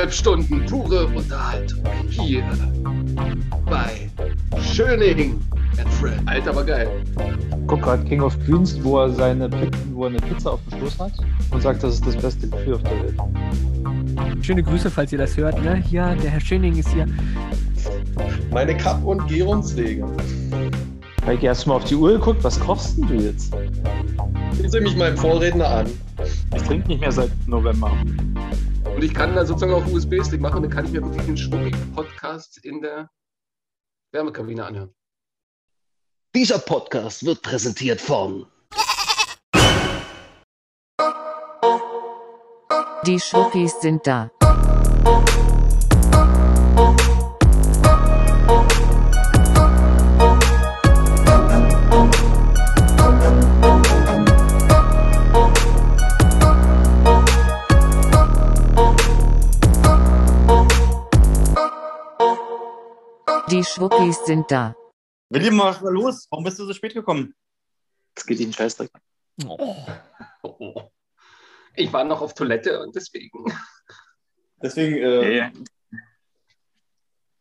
Zweieinhalb Stunden pure Unterhaltung hier bei Schöning and Friend. Alter, war geil. Guck gerade King of Queens, wo er, seine, wo er eine Pizza auf dem Schoß hat und sagt, das ist das beste Gefühl auf der Welt. Schöne Grüße, falls ihr das hört. Ne? Hier, der Herr Schöning ist hier. Meine Kapp- und Gärungswege. Heike, hast du mal auf die Uhr geguckt? Was kochst denn du jetzt? Ich sehe mich meinem Vorredner an. Ich trinke nicht mehr seit November. Und ich kann da sozusagen auch USB-Stick machen, dann kann ich mir wirklich den Schwuppig-Podcast in der Wärmekabine anhören. Dieser Podcast wird präsentiert von Die Schwuppis sind da. Schwuppis sind da. William, mach mal los. Warum bist du so spät gekommen? Das geht Ihnen Scheißdreck. Oh. Ich war noch auf Toilette und deswegen. Deswegen, äh, Nee.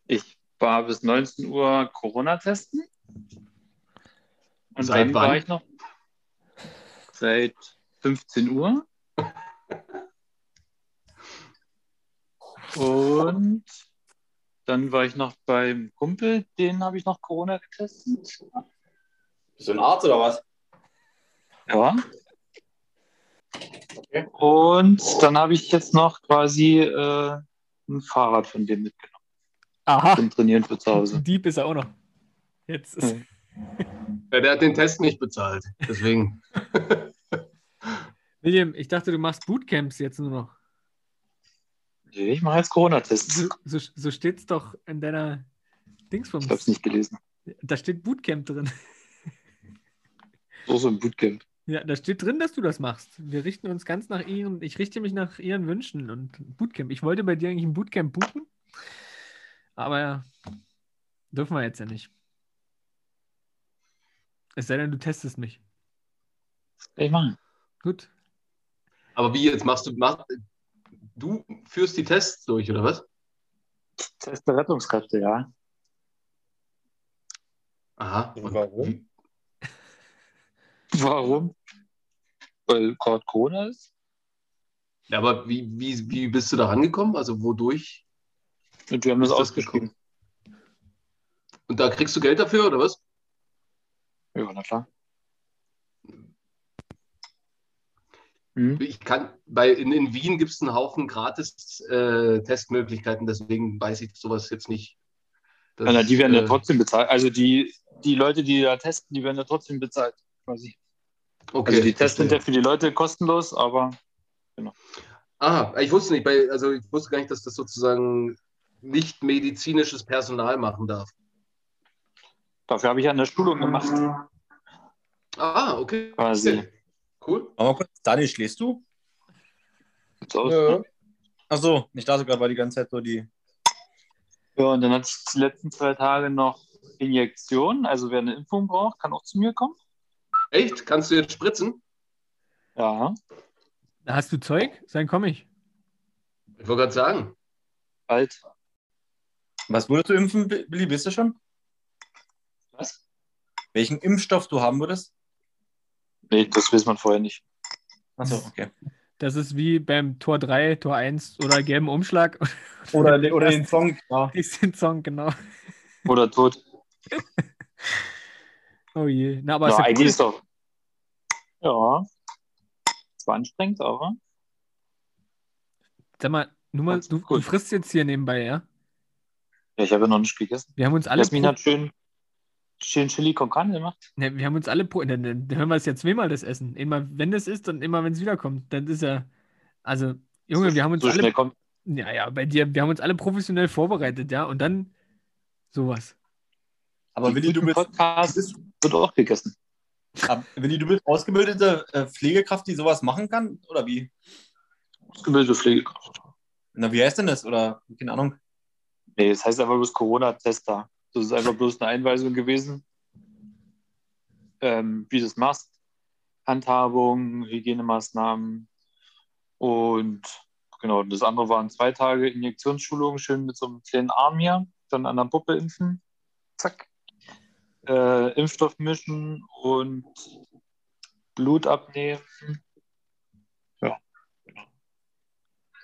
Ich war bis 19 Uhr Corona testen. Und Seit dann wann? war ich noch seit 15 Uhr. Und dann war ich noch beim Kumpel, den habe ich noch Corona getestet. bist du ein Arzt oder was? Ja. Okay. Und dann habe ich jetzt noch quasi äh, ein Fahrrad von dem mitgenommen Aha, zum Trainieren für zu Hause. Dieb ist er auch noch. Jetzt ist. Ja, der hat den Test nicht bezahlt. Deswegen. William, ich dachte, du machst Bootcamps jetzt nur noch. Nee, Ich mache jetzt Corona-Tests. So, so, so steht es doch in deiner Dingsbums. Ich habe es nicht gelesen. Da steht Bootcamp drin. So so ein Bootcamp. Ja, da steht drin, dass du das machst. Wir richten uns ganz nach ihren, ich richte mich nach ihren Wünschen und Bootcamp. Ich wollte bei dir eigentlich ein Bootcamp buchen, aber ja, dürfen wir jetzt ja nicht. Es sei denn, du testest mich. Ich machen. Gut. Aber wie jetzt machst du. Mach, du führst die Tests durch, oder was? Test der Rettungskräfte, ja. Aha. Und warum? Warum? Weil gerade Corona ist. Ja, aber wie, wie, wie bist du da rangekommen? Also wodurch? Und wir haben das ausgeschrieben. Und da kriegst du Geld dafür, oder was? Ja, na klar. Hm? Ich kann, bei, in, in Wien gibt es einen Haufen gratis äh, Testmöglichkeiten, deswegen weiß ich sowas jetzt nicht. Das, Ja, na, die werden ja äh, trotzdem bezahlt. Also die, die Leute, die da testen, die werden ja trotzdem bezahlt. Quasi. okay, Also die Tests sind ja für die Leute kostenlos, aber Ah, ich wusste nicht, bei, also ich wusste gar nicht, dass das sozusagen nicht medizinisches Personal machen darf. dafür habe ich ja eine Schulung gemacht. Ah, okay. Quasi. Cool. Mal kurz. Daniel, schläfst du? Ja. ne? Achso, ich dachte gerade, war die ganze Zeit so die. Ja, und dann hatte ich die letzten zwei Tage noch Injektionen. Also wer eine Impfung braucht, kann auch zu mir kommen. Echt? Kannst du jetzt spritzen? Ja, Da hast du Zeug? Dann komme ich. Ich wollte gerade sagen. bald. Was würdest du impfen, Billy? Wisst du schon? Was? Welchen Impfstoff du haben würdest? Nee, das weiß man vorher nicht. Achso, okay. Das ist wie beim Tor 3, Tor 1 oder gelben Umschlag. Oder, oder den Song. Ja. Diesen Song, genau. Oder tot. Oh je. Na, aber ja, ist ja eigentlich cool. ist doch. Ja. Es war anstrengend, aber. Sag mal, nur mal, du, du frisst jetzt hier nebenbei, ja? Ja, ich habe ja noch nicht gegessen. Wir haben uns alle, Jasmin hat schön, schön Chili con Carne gemacht. ne, wir haben uns alle, pro, dann, dann hören wir es ja zweimal das Essen. Immer wenn es ist und immer wenn es wiederkommt. Dann ist ja, also, Junge, so, wir haben uns so alle, schnell kommt. ja, ja, bei dir, wir haben uns alle professionell vorbereitet, ja, und dann sowas. Aber Die Willi, du bist, Podcast wird auch gegessen. Willi, du bist ausgebildete äh, Pflegekraft, die sowas machen kann? Oder wie? Ausgebildete Pflegekraft. Na, wie heißt denn das? Oder, keine Ahnung. Nee, das heißt einfach bloß Corona-Tester. Das ist einfach bloß eine Einweisung gewesen, ähm, wie du es machst. Handhabung, Hygienemaßnahmen und genau. Das andere waren zwei Tage Injektionsschulung, schön mit so einem kleinen Arm hier, dann an der Puppe impfen. Zack. Äh, Impfstoff mischen und Blut abnehmen.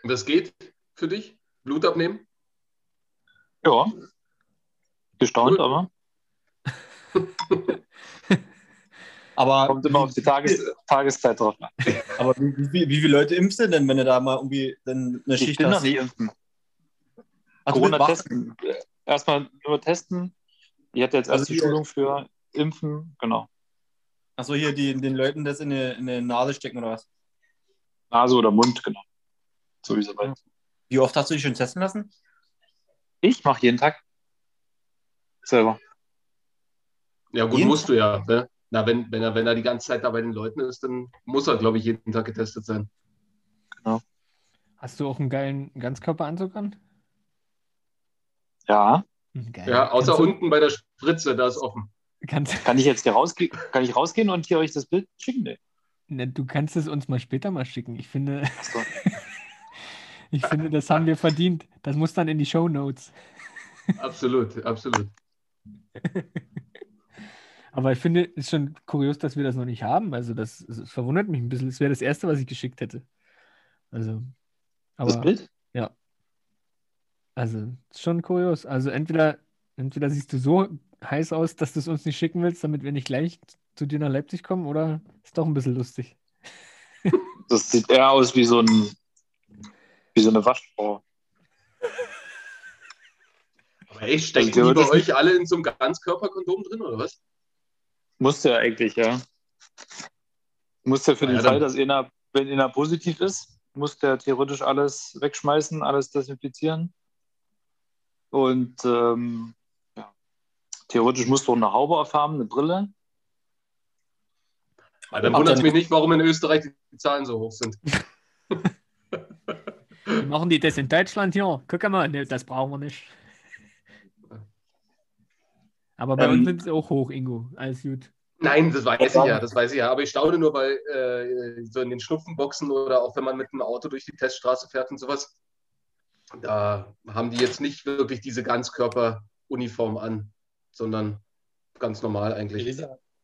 Und das geht für dich? Blut abnehmen? Ja. Gestaunt, Cool. aber Aber, kommt immer auf die Tages Tageszeit drauf an. aber wie, wie, wie, viele Leute impfst du denn, wenn du da mal irgendwie dann eine Ich Schicht bin noch hast? nicht impfen. Ach, Corona testen. Erstmal nur testen. Ich hatte jetzt erst Also die Schulung für Impfen, genau. Achso, hier die, den Leuten das in die, in die Nase stecken oder was? Nase oder Mund, genau. So wie so weit. Wie oft hast du dich schon testen lassen? Ich mache jeden Tag. Selber. Ja, gut, Jeden musst du ja. Ne? Na, wenn, wenn, er, wenn er die ganze Zeit da bei den Leuten ist, dann muss er, glaube ich, jeden Tag getestet sein. Hast du auch einen geilen Ganzkörperanzug an? Ja. Geil. Ja, außer kannst du, unten bei der Spritze, da ist offen. Kannst, Kann ich jetzt hier rausgehen? Kann ich rausgehen und hier euch das Bild schicken? Nee. ne, du kannst es uns mal später mal schicken. Ich finde, Achso. ich finde, das haben wir verdient. Das muss dann in die Show Notes. Absolut, absolut. Aber ich finde, es ist schon kurios, dass wir das noch nicht haben. Also das, das verwundert mich ein bisschen. Es wäre das Erste, was ich geschickt hätte. Also, Das aber Bild? also ist schon kurios. Also entweder, entweder siehst du so heiß aus, dass du es uns nicht schicken willst, damit wir nicht gleich zu dir nach Leipzig kommen, oder ist doch ein bisschen lustig. Das sieht eher aus wie so ein wie so eine Waschfrau. Aber echt, stecken Also die bei euch alle in so einem Ganzkörperkondom drin, oder was? Musste ja eigentlich, ja. Musste ja für den ja, Fall, dass einer, wenn einer positiv ist, muss der theoretisch alles wegschmeißen, alles desinfizieren. Und ähm, ja. theoretisch musst du auch eine Haube aufhaben, eine Brille. Ja, dann wundert es mich nicht, warum in Österreich die Zahlen so hoch sind. Wie machen die das in Deutschland hier? Guck mal, das brauchen wir nicht. Aber bei Ähm, uns sind sie auch hoch, Ingo. Alles gut. Nein, das weiß ich ja, das weiß ich ja. Aber ich staune nur, weil äh, so in den Schnupfenboxen oder auch wenn man mit einem Auto durch die Teststraße fährt und sowas, da haben die jetzt nicht wirklich diese Ganzkörperuniform an, sondern ganz normal eigentlich.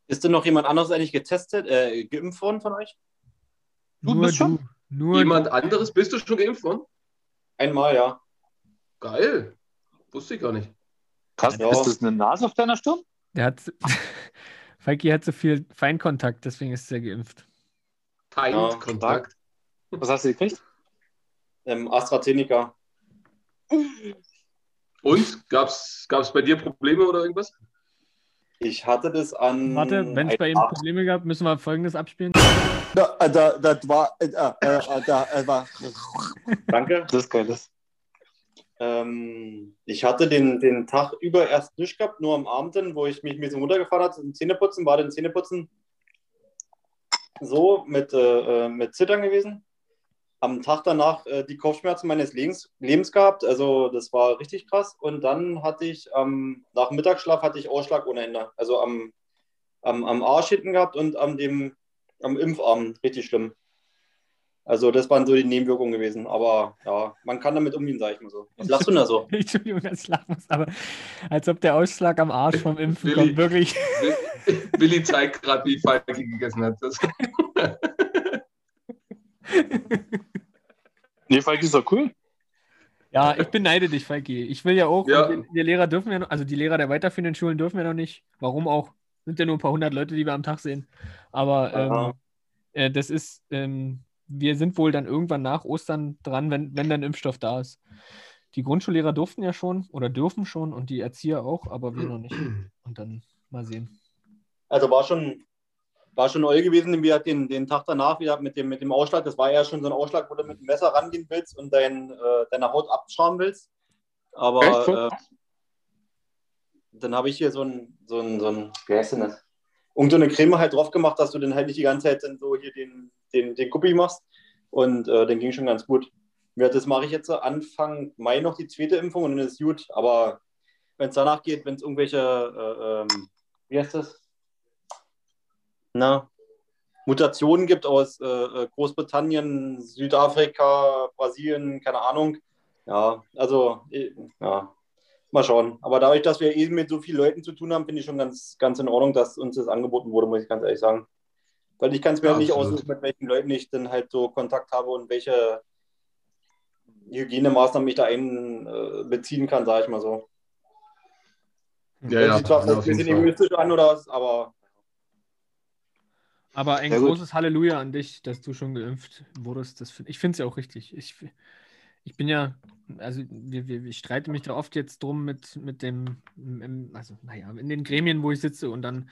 Ist denn noch jemand anderes eigentlich getestet, äh, geimpft worden von euch? Du Nur bist schon? du. Nur Jemand anderes? Bist du schon geimpft worden? Einmal, ja. Geil. Wusste ich gar nicht. Krass, Ja. ist das eine Nase auf deiner Stirn? Der hat, Falki hat so viel Feinkontakt, deswegen ist er geimpft. Feindkontakt. Was hast du gekriegt? Ähm, AstraZeneca. Und? Gab es bei dir Probleme oder irgendwas? Ich hatte das an. Warte, wenn es bei ihm Probleme gab, müssen wir folgendes abspielen. Da, äh, da, das war, äh, äh, äh, da, äh, war, Danke. Das ist geil. Ähm, ich hatte den, den Tag über erst nicht gehabt, nur am Abend, wo ich mich ein bisschen runtergefahren habe zum Zähneputzen, war dann Zähneputzen so mit, äh, äh, mit Zittern gewesen. Am Tag danach äh, die Kopfschmerzen meines Lebens, Lebens gehabt, also das war richtig krass. Und dann hatte ich ähm, nach Mittagsschlaf hatte ich Ausschlag ohne Ende. Also am, am, am Arsch hinten gehabt und am, dem, am Impfarm, richtig schlimm. Also das waren so die Nebenwirkungen gewesen. Aber ja, man kann damit umgehen, sag ich mal so. Was lachst du denn da so? Entschuldigung, dass ich lachen muss, aber als ob der Ausschlag am Arsch vom Impfen Willi. kommt, wirklich. Willi zeigt gerade, wie Falki gegessen hat. Das, Nee, Falk ist doch cool. Ja, ich beneide dich, Falki. Ich will ja auch, Ja. die, die Lehrer dürfen ja noch, also die Lehrer der weiterführenden Schulen dürfen ja noch nicht. Warum auch? Sind ja nur ein paar hundert Leute, die wir am Tag sehen. Aber ähm, äh, das ist, ähm, wir sind wohl dann irgendwann nach Ostern dran, wenn, wenn dann Impfstoff da ist. Die Grundschullehrer durften ja schon oder dürfen schon und die Erzieher auch, aber wir noch nicht. Und dann mal sehen. Also war schon, war schon neu gewesen, wie den, den Tag danach wieder mit dem, mit dem Ausschlag. Das war ja schon so ein Ausschlag, wo du mit dem Messer rangehen willst und dein, äh, deine Haut abschauen willst. Aber äh, dann habe ich hier so ein, so ein, so ein, wie heißt denn das? Irgend so eine Creme halt drauf gemacht, dass du dann halt nicht die ganze Zeit dann so hier den, den, den Guppi machst. Und äh, dann ging schon ganz gut. Ja, das mache ich jetzt Anfang Mai noch die zweite Impfung und dann ist gut. Aber wenn es danach geht, wenn es irgendwelche, äh, ähm, wie heißt das? Na, Mutationen gibt aus äh, äh, Großbritannien, Südafrika, Brasilien, keine Ahnung. Ja, also, ja, mal schauen. Aber dadurch, dass wir eben mit so vielen Leuten zu tun haben, finde ich schon ganz, ganz in Ordnung, dass uns das angeboten wurde, muss ich ganz ehrlich sagen. Weil ich kann es mir Ja, halt nicht absolut. aussuchen, mit welchen Leuten ich dann halt so Kontakt habe und welche Hygienemaßnahmen ich da einbeziehen kann, sage ich mal so. Ja, Hört ja, sich zwar ja, ein bisschen egoistisch an oder was, aber Aber ein großes Halleluja an dich, dass du schon geimpft wurdest. Das find, ich finde es ja auch richtig. Ich, ich bin ja, also wir, wir, ich streite mich da oft jetzt drum mit, mit dem, im, also naja, in den Gremien, wo ich sitze und dann,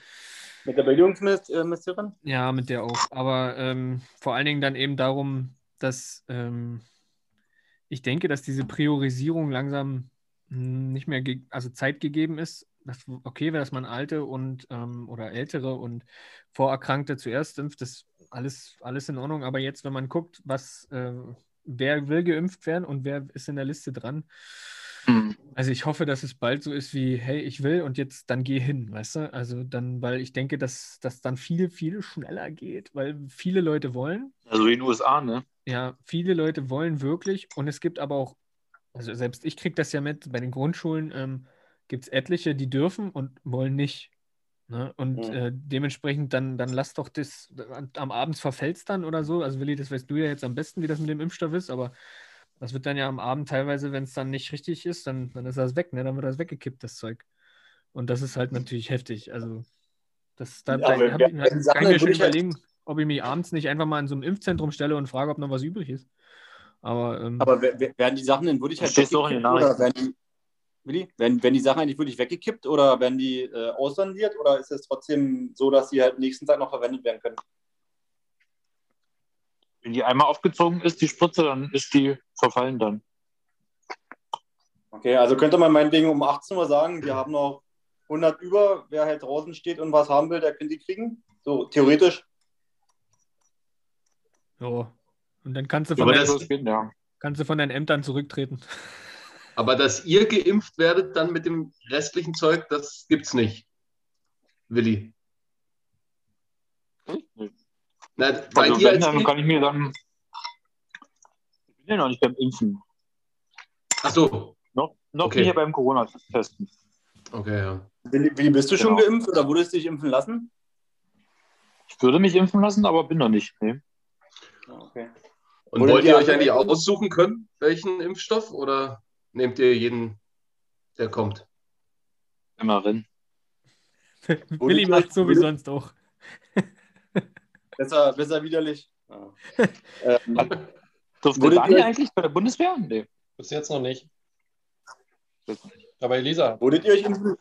mit der Bildungsministerin? ja, mit der auch. Aber ähm, vor allen Dingen dann eben darum, dass ähm, ich denke, dass diese Priorisierung langsam nicht mehr, also Zeit gegeben ist. Das, okay wäre, dass man Alte und ähm, oder Ältere und Vorerkrankte zuerst impft, das ist alles, alles in Ordnung. Aber jetzt, wenn man guckt, was, äh, wer will geimpft werden und wer ist in der Liste dran, Hm. also ich hoffe, dass es bald so ist wie, hey, ich will und jetzt dann geh hin, weißt du? Also dann, weil ich denke, dass das dann viel, viel schneller geht, weil viele Leute wollen. Also in den USA, ne? Ja, viele Leute wollen wirklich und es gibt aber auch, also selbst ich kriege das ja mit, bei den Grundschulen ähm, gibt es etliche, die dürfen und wollen nicht. Ne? Und Mhm. äh, dementsprechend dann, dann lass doch das, am Abend verfällt es dann oder so. Also Willi, das weißt du ja jetzt am besten, wie das mit dem Impfstoff ist, aber das wird dann ja am Abend teilweise, wenn es dann nicht richtig ist, dann, dann ist das weg, ne? Dann wird das weggekippt, das Zeug. Und das ist halt natürlich heftig. Also, das, da, Ja, da aber hab wer- ich, ich mir dann schon wirklich halt- überlegen, ob ich mich abends nicht einfach mal in so einem Impfzentrum stelle und frage, ob noch was übrig ist. Aber, ähm, Aber wer- wer- werden die Sachen denn wirklich halt Das steht doch in den Nachrichten. Willi, werden, werden die Sachen eigentlich wirklich weggekippt oder werden die äh, ausrandiert oder ist es trotzdem so, dass sie halt nächsten Tag noch verwendet werden können? Wenn die einmal aufgezogen ist, die Spritze, dann ist die verfallen dann. Okay, also könnte man meinetwegen um 18 Uhr sagen, wir haben noch 100 über, wer halt draußen steht und was haben will, der kann die kriegen. So theoretisch. ja. Und dann kannst du von, deinen, ja. kannst du von deinen Ämtern zurücktreten. Aber dass ihr geimpft werdet dann mit dem restlichen Zeug, das gibt's nicht. Willi. Na, weil Also ihr wenn, als dann kann ich mir dann. Ich bin ja noch nicht beim Impfen. Ach so, Noch, noch Okay. bin ich ja beim Corona-Testen. okay, ja. Willi, Willi, bist du schon Genau. geimpft oder wurdest du dich impfen lassen? Ich würde mich impfen lassen, aber bin noch nicht. Nee. Okay. Und wollt ihr euch eigentlich aussuchen können, welchen Impfstoff, oder nehmt ihr jeden, der kommt? Immer rein. Willi macht so wie sonst auch. Besser, besser widerlich. Ja. ähm, Durfte Wurdet Dani ihr- eigentlich bei der Bundeswehr? Nee. Bis jetzt noch nicht. Aber Elisa, wurdet ihr euch impfen?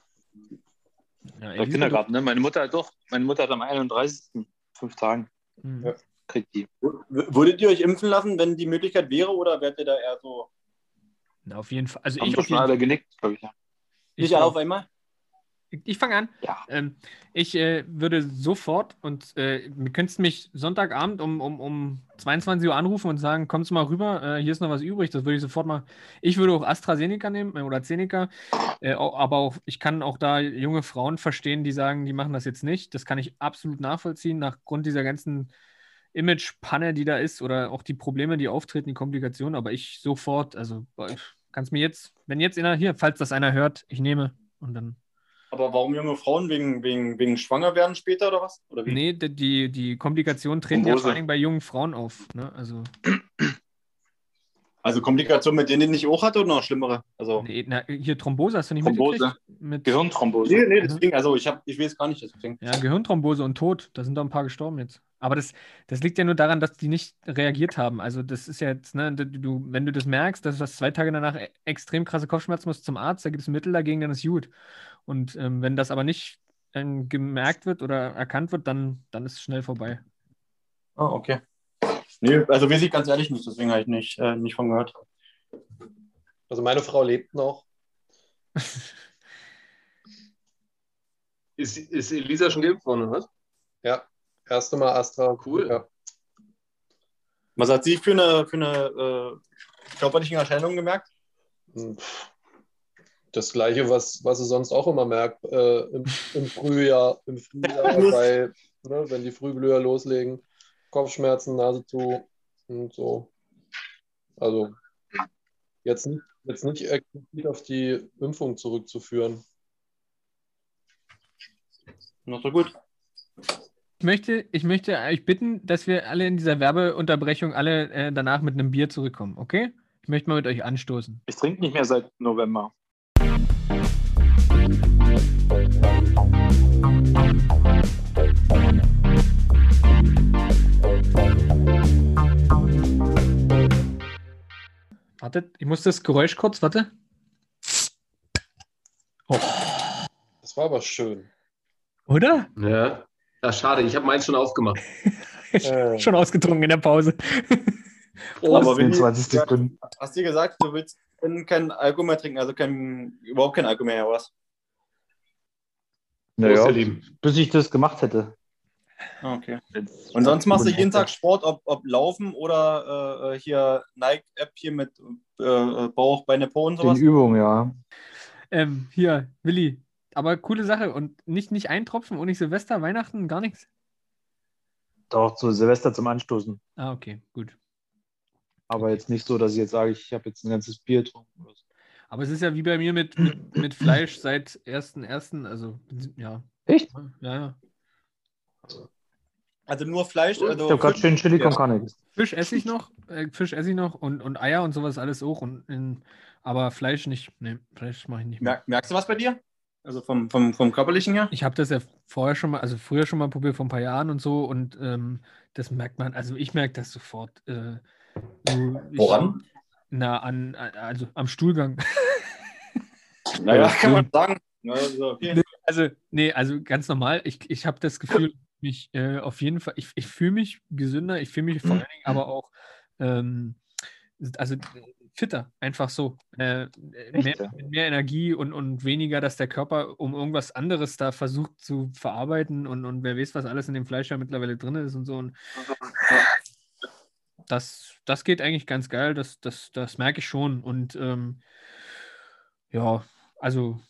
Ja, Der Kindergarten, ne? Meine Mutter hat doch. Meine Mutter hat am 31. fünf Tagen Mhm. Ja. kriegt die. W- Würdet ihr euch impfen lassen, wenn die Möglichkeit wäre, oder wärt ihr da eher so Na, auf jeden Fall. Also Haben ich auf schon jeden alle Fall. genickt, glaube ich. Ja. Ich, nicht alle auf einmal? ich, ich fange an. Ja. Ähm, ich äh, würde sofort und äh, du könntest mich Sonntagabend um, um, um 22 Uhr anrufen und sagen, kommst du mal rüber, äh, hier ist noch was übrig, das würde ich sofort mal. Ich würde auch AstraZeneca nehmen äh, oder Zeneca, äh, aber auch, ich kann auch da junge Frauen verstehen, die sagen, die machen das jetzt nicht. Das kann ich absolut nachvollziehen, nachgrund dieser ganzen Image-Panne, die da ist oder auch die Probleme, die auftreten, die Komplikationen, aber ich sofort, also kannst mir jetzt, wenn jetzt einer hier, falls das einer hört, ich nehme und dann. Aber warum junge Frauen? Wegen, wegen, wegen schwanger werden später oder was? Oder wie? Nee, die, die, die Komplikationen treten ja vor allem bei jungen Frauen auf. Ne? Also, Also Komplikationen, mit denen die nicht auch hatte oder noch schlimmere? Also, nee, na, hier Thrombose hast du nicht Thrombose. mitgekriegt? Mit, Gehirnthrombose. nee, nee, deswegen, also ich, hab, ich weiß gar nicht, deswegen. ja, Gehirnthrombose und Tod, da sind doch ein paar gestorben jetzt. Aber das, das liegt ja nur daran, dass die nicht reagiert haben. Also das ist ja jetzt, ne, du, wenn du das merkst, dass du hast zwei Tage danach e- extrem krasse Kopfschmerzen musst zum Arzt, da gibt es Mittel dagegen, dann ist gut. Und ähm, wenn das aber nicht ähm, gemerkt wird oder erkannt wird, dann, dann ist es schnell vorbei. Ah, okay. Nee, also weiß ich ganz ehrlich nicht, deswegen habe ich nicht, äh, nicht von gehört. also meine Frau lebt noch. Ist, ist Elisa schon geimpft worden, oder was? Ja, erste Mal Astra. Cool. Ja. Was hat sie für eine, für eine äh, körperlichen Erscheinungen gemerkt? Hm, Das gleiche, was, was sie sonst auch immer merkt äh, im, im Frühjahr, im Frühjahr bei, ne, wenn die Frühblüher loslegen. Kopfschmerzen, Nase zu und so. Also jetzt nicht, jetzt nicht explizit auf die Impfung zurückzuführen. Noch so gut. Ich möchte, ich möchte euch bitten, dass wir alle in dieser Werbeunterbrechung alle äh, danach mit einem Bier zurückkommen, okay? Ich möchte mal mit euch anstoßen. Ich trinke nicht mehr seit November. Wartet, ich muss das Geräusch kurz, warte. Das war aber schön. Oder? Ja. ja schade, ich habe meins schon aufgemacht. Äh, Schon ausgetrunken in der Pause. Aber wenn 24 die- Sekunden. Hast du gesagt, du willst keinen Alkohol mehr trinken, also kein, überhaupt kein Alkohol mehr, oder was? Naja, bis ich das gemacht hätte. Ah, Okay. Und sonst machst du jeden Tag Sport, ob, ob Laufen oder äh, hier Nike-App hier mit äh, Bauch, Beine, Po und Die sowas? Übung, ja. Ähm, hier, Willi. Aber coole Sache. Und nicht, nicht eintropfen und nicht Silvester, Weihnachten, gar nichts. Doch, zu Silvester zum Anstoßen. Ah, okay, gut. Aber jetzt nicht so, dass ich jetzt sage, ich habe jetzt ein ganzes Bier getrunken. oder so. Aber es ist ja wie bei mir mit, mit, mit Fleisch seit 1.1., also ja. Echt? Ja, ja. Also nur Fleisch? Also Ich habe gerade schön Chili con. Carne. Fisch esse ich noch, äh, Fisch esse ich noch und, und Eier und sowas alles auch. Und in, aber Fleisch nicht. Nee, Fleisch mache ich nicht mehr. Mer merkst du was bei dir? Also vom, vom, vom körperlichen her? Ich habe das ja vorher schon mal, also früher schon mal probiert, vor ein paar Jahren und so. Und ähm, das merkt man, also ich merke das sofort. Äh, so, ich, Woran? Na, an, also am Stuhlgang. Naja, kann man sagen. Also. Also, nee, also ganz normal. Ich, ich habe das Gefühl, mich äh, auf jeden Fall, ich, ich fühle mich gesünder, ich fühle mich vor allen Dingen aber auch, ähm, also äh, fitter, einfach so. Äh, Echt, mehr, mehr Energie und, und weniger, dass der Körper um irgendwas anderes da versucht zu verarbeiten und, und wer weiß, was alles in dem Fleisch ja mittlerweile drin ist und so. Und das, das geht eigentlich ganz geil, das, das, das merke ich schon. Und ähm, ja, also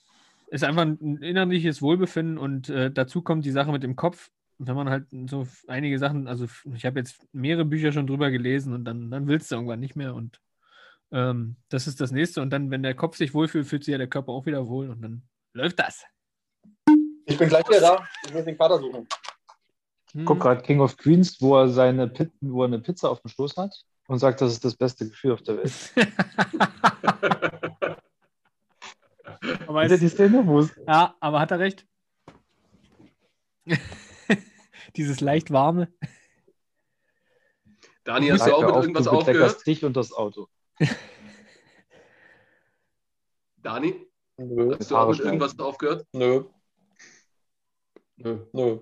ist einfach ein innerliches Wohlbefinden und äh, dazu kommt die Sache mit dem Kopf. Wenn man halt so einige Sachen, also ich habe jetzt mehrere Bücher schon drüber gelesen und dann, dann willst du irgendwann nicht mehr und ähm, das ist das nächste. Und dann, wenn der Kopf sich wohlfühlt, fühlt sich ja der Körper auch wieder wohl und dann läuft das. Ich bin gleich wieder da. Ich muss den Kater suchen. Hm. Guck gerade King of Queens, wo er seine Pit wo er eine Pizza auf dem Stoß hat und sagt, das ist das beste Gefühl auf der Welt. aber es, die Szene? Ja, aber hat er recht. Dieses leicht warme. Dani, hast du auch mit auf, irgendwas du aufgehört? dich und das Auto. Dani, nö, hast du auch mit irgendwas aufgehört? nö, Nö. nö.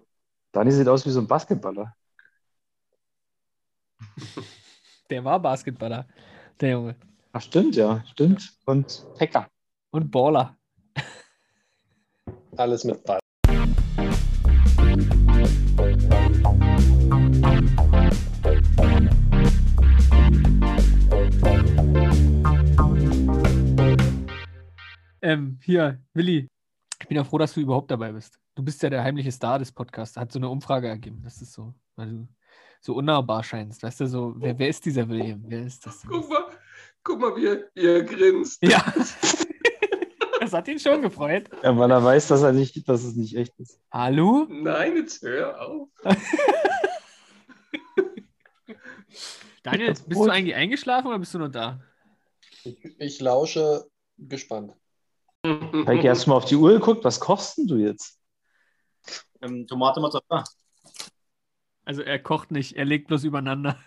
Dani sieht aus wie so ein Basketballer. Der war Basketballer, der Junge. Ach, stimmt, ja, stimmt. Und Hacker. Und Baller. Alles mit Ball. Ähm, hier, Willi, ich bin ja froh, dass du überhaupt dabei bist. Du bist ja der heimliche Star des Podcasts. Hat so eine Umfrage ergeben. Das ist so, weil du so unnahbar scheinst. Weißt du, so, wer, wer ist dieser William? Wer ist das denn? Guck mal, guck mal, wie er, wie er grinst. Ja. das hat ihn schon gefreut. Ja, weil er weiß, dass er nicht, dass es nicht echt ist. Hallo? Nein, jetzt hör auf. Daniel, bist du eigentlich eingeschlafen oder bist du noch da? Ich, ich lausche gespannt. Heike, hast du mal auf die Uhr geguckt? Was kochst denn du jetzt? Ähm, Tomate, Mozzarella. Also er kocht nicht, er legt bloß übereinander.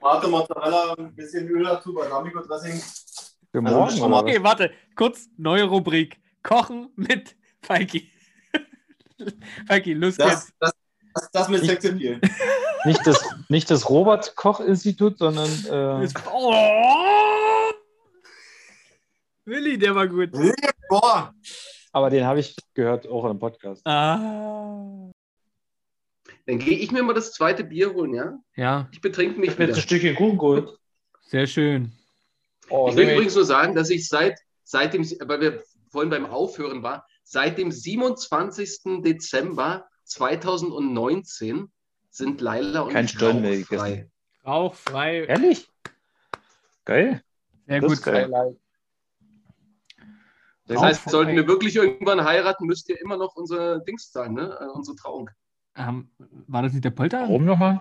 Tomate, Mozzarella, ein bisschen Öl dazu, Balsamico-Dressing. Für Also, morgen? was? Okay, warte, kurz, neue Rubrik. Kochen mit Feiki. Feiki, los Das, geht's. das, das, das mit Ich- Sexappeal. Nicht das, nicht das Robert-Koch-Institut, sondern äh, Jetzt- Oh! Willi, der war gut. Boah, aber den habe ich gehört auch im Podcast. Ah. Dann gehe ich mir mal das zweite Bier holen, ja? Ja, Ich betrink mich Ich wieder. ein Stückchen Kuchen geholt. sehr schön. Oh, Ich will nee. übrigens nur sagen, dass ich seit, seit dem, weil wir vorhin beim Aufhören war, seit dem 27. Dezember 2019 sind Laila und Kein ich rauchfrei. Rauchfrei. Ehrlich? Geil. Sehr Das gut. ist geil. Das heißt, sollten wir wirklich irgendwann heiraten, müsst ihr immer noch unser Dings zahlen, ne? Äh, unsere Trauung. Ähm, war das nicht der Polter? Warum nochmal?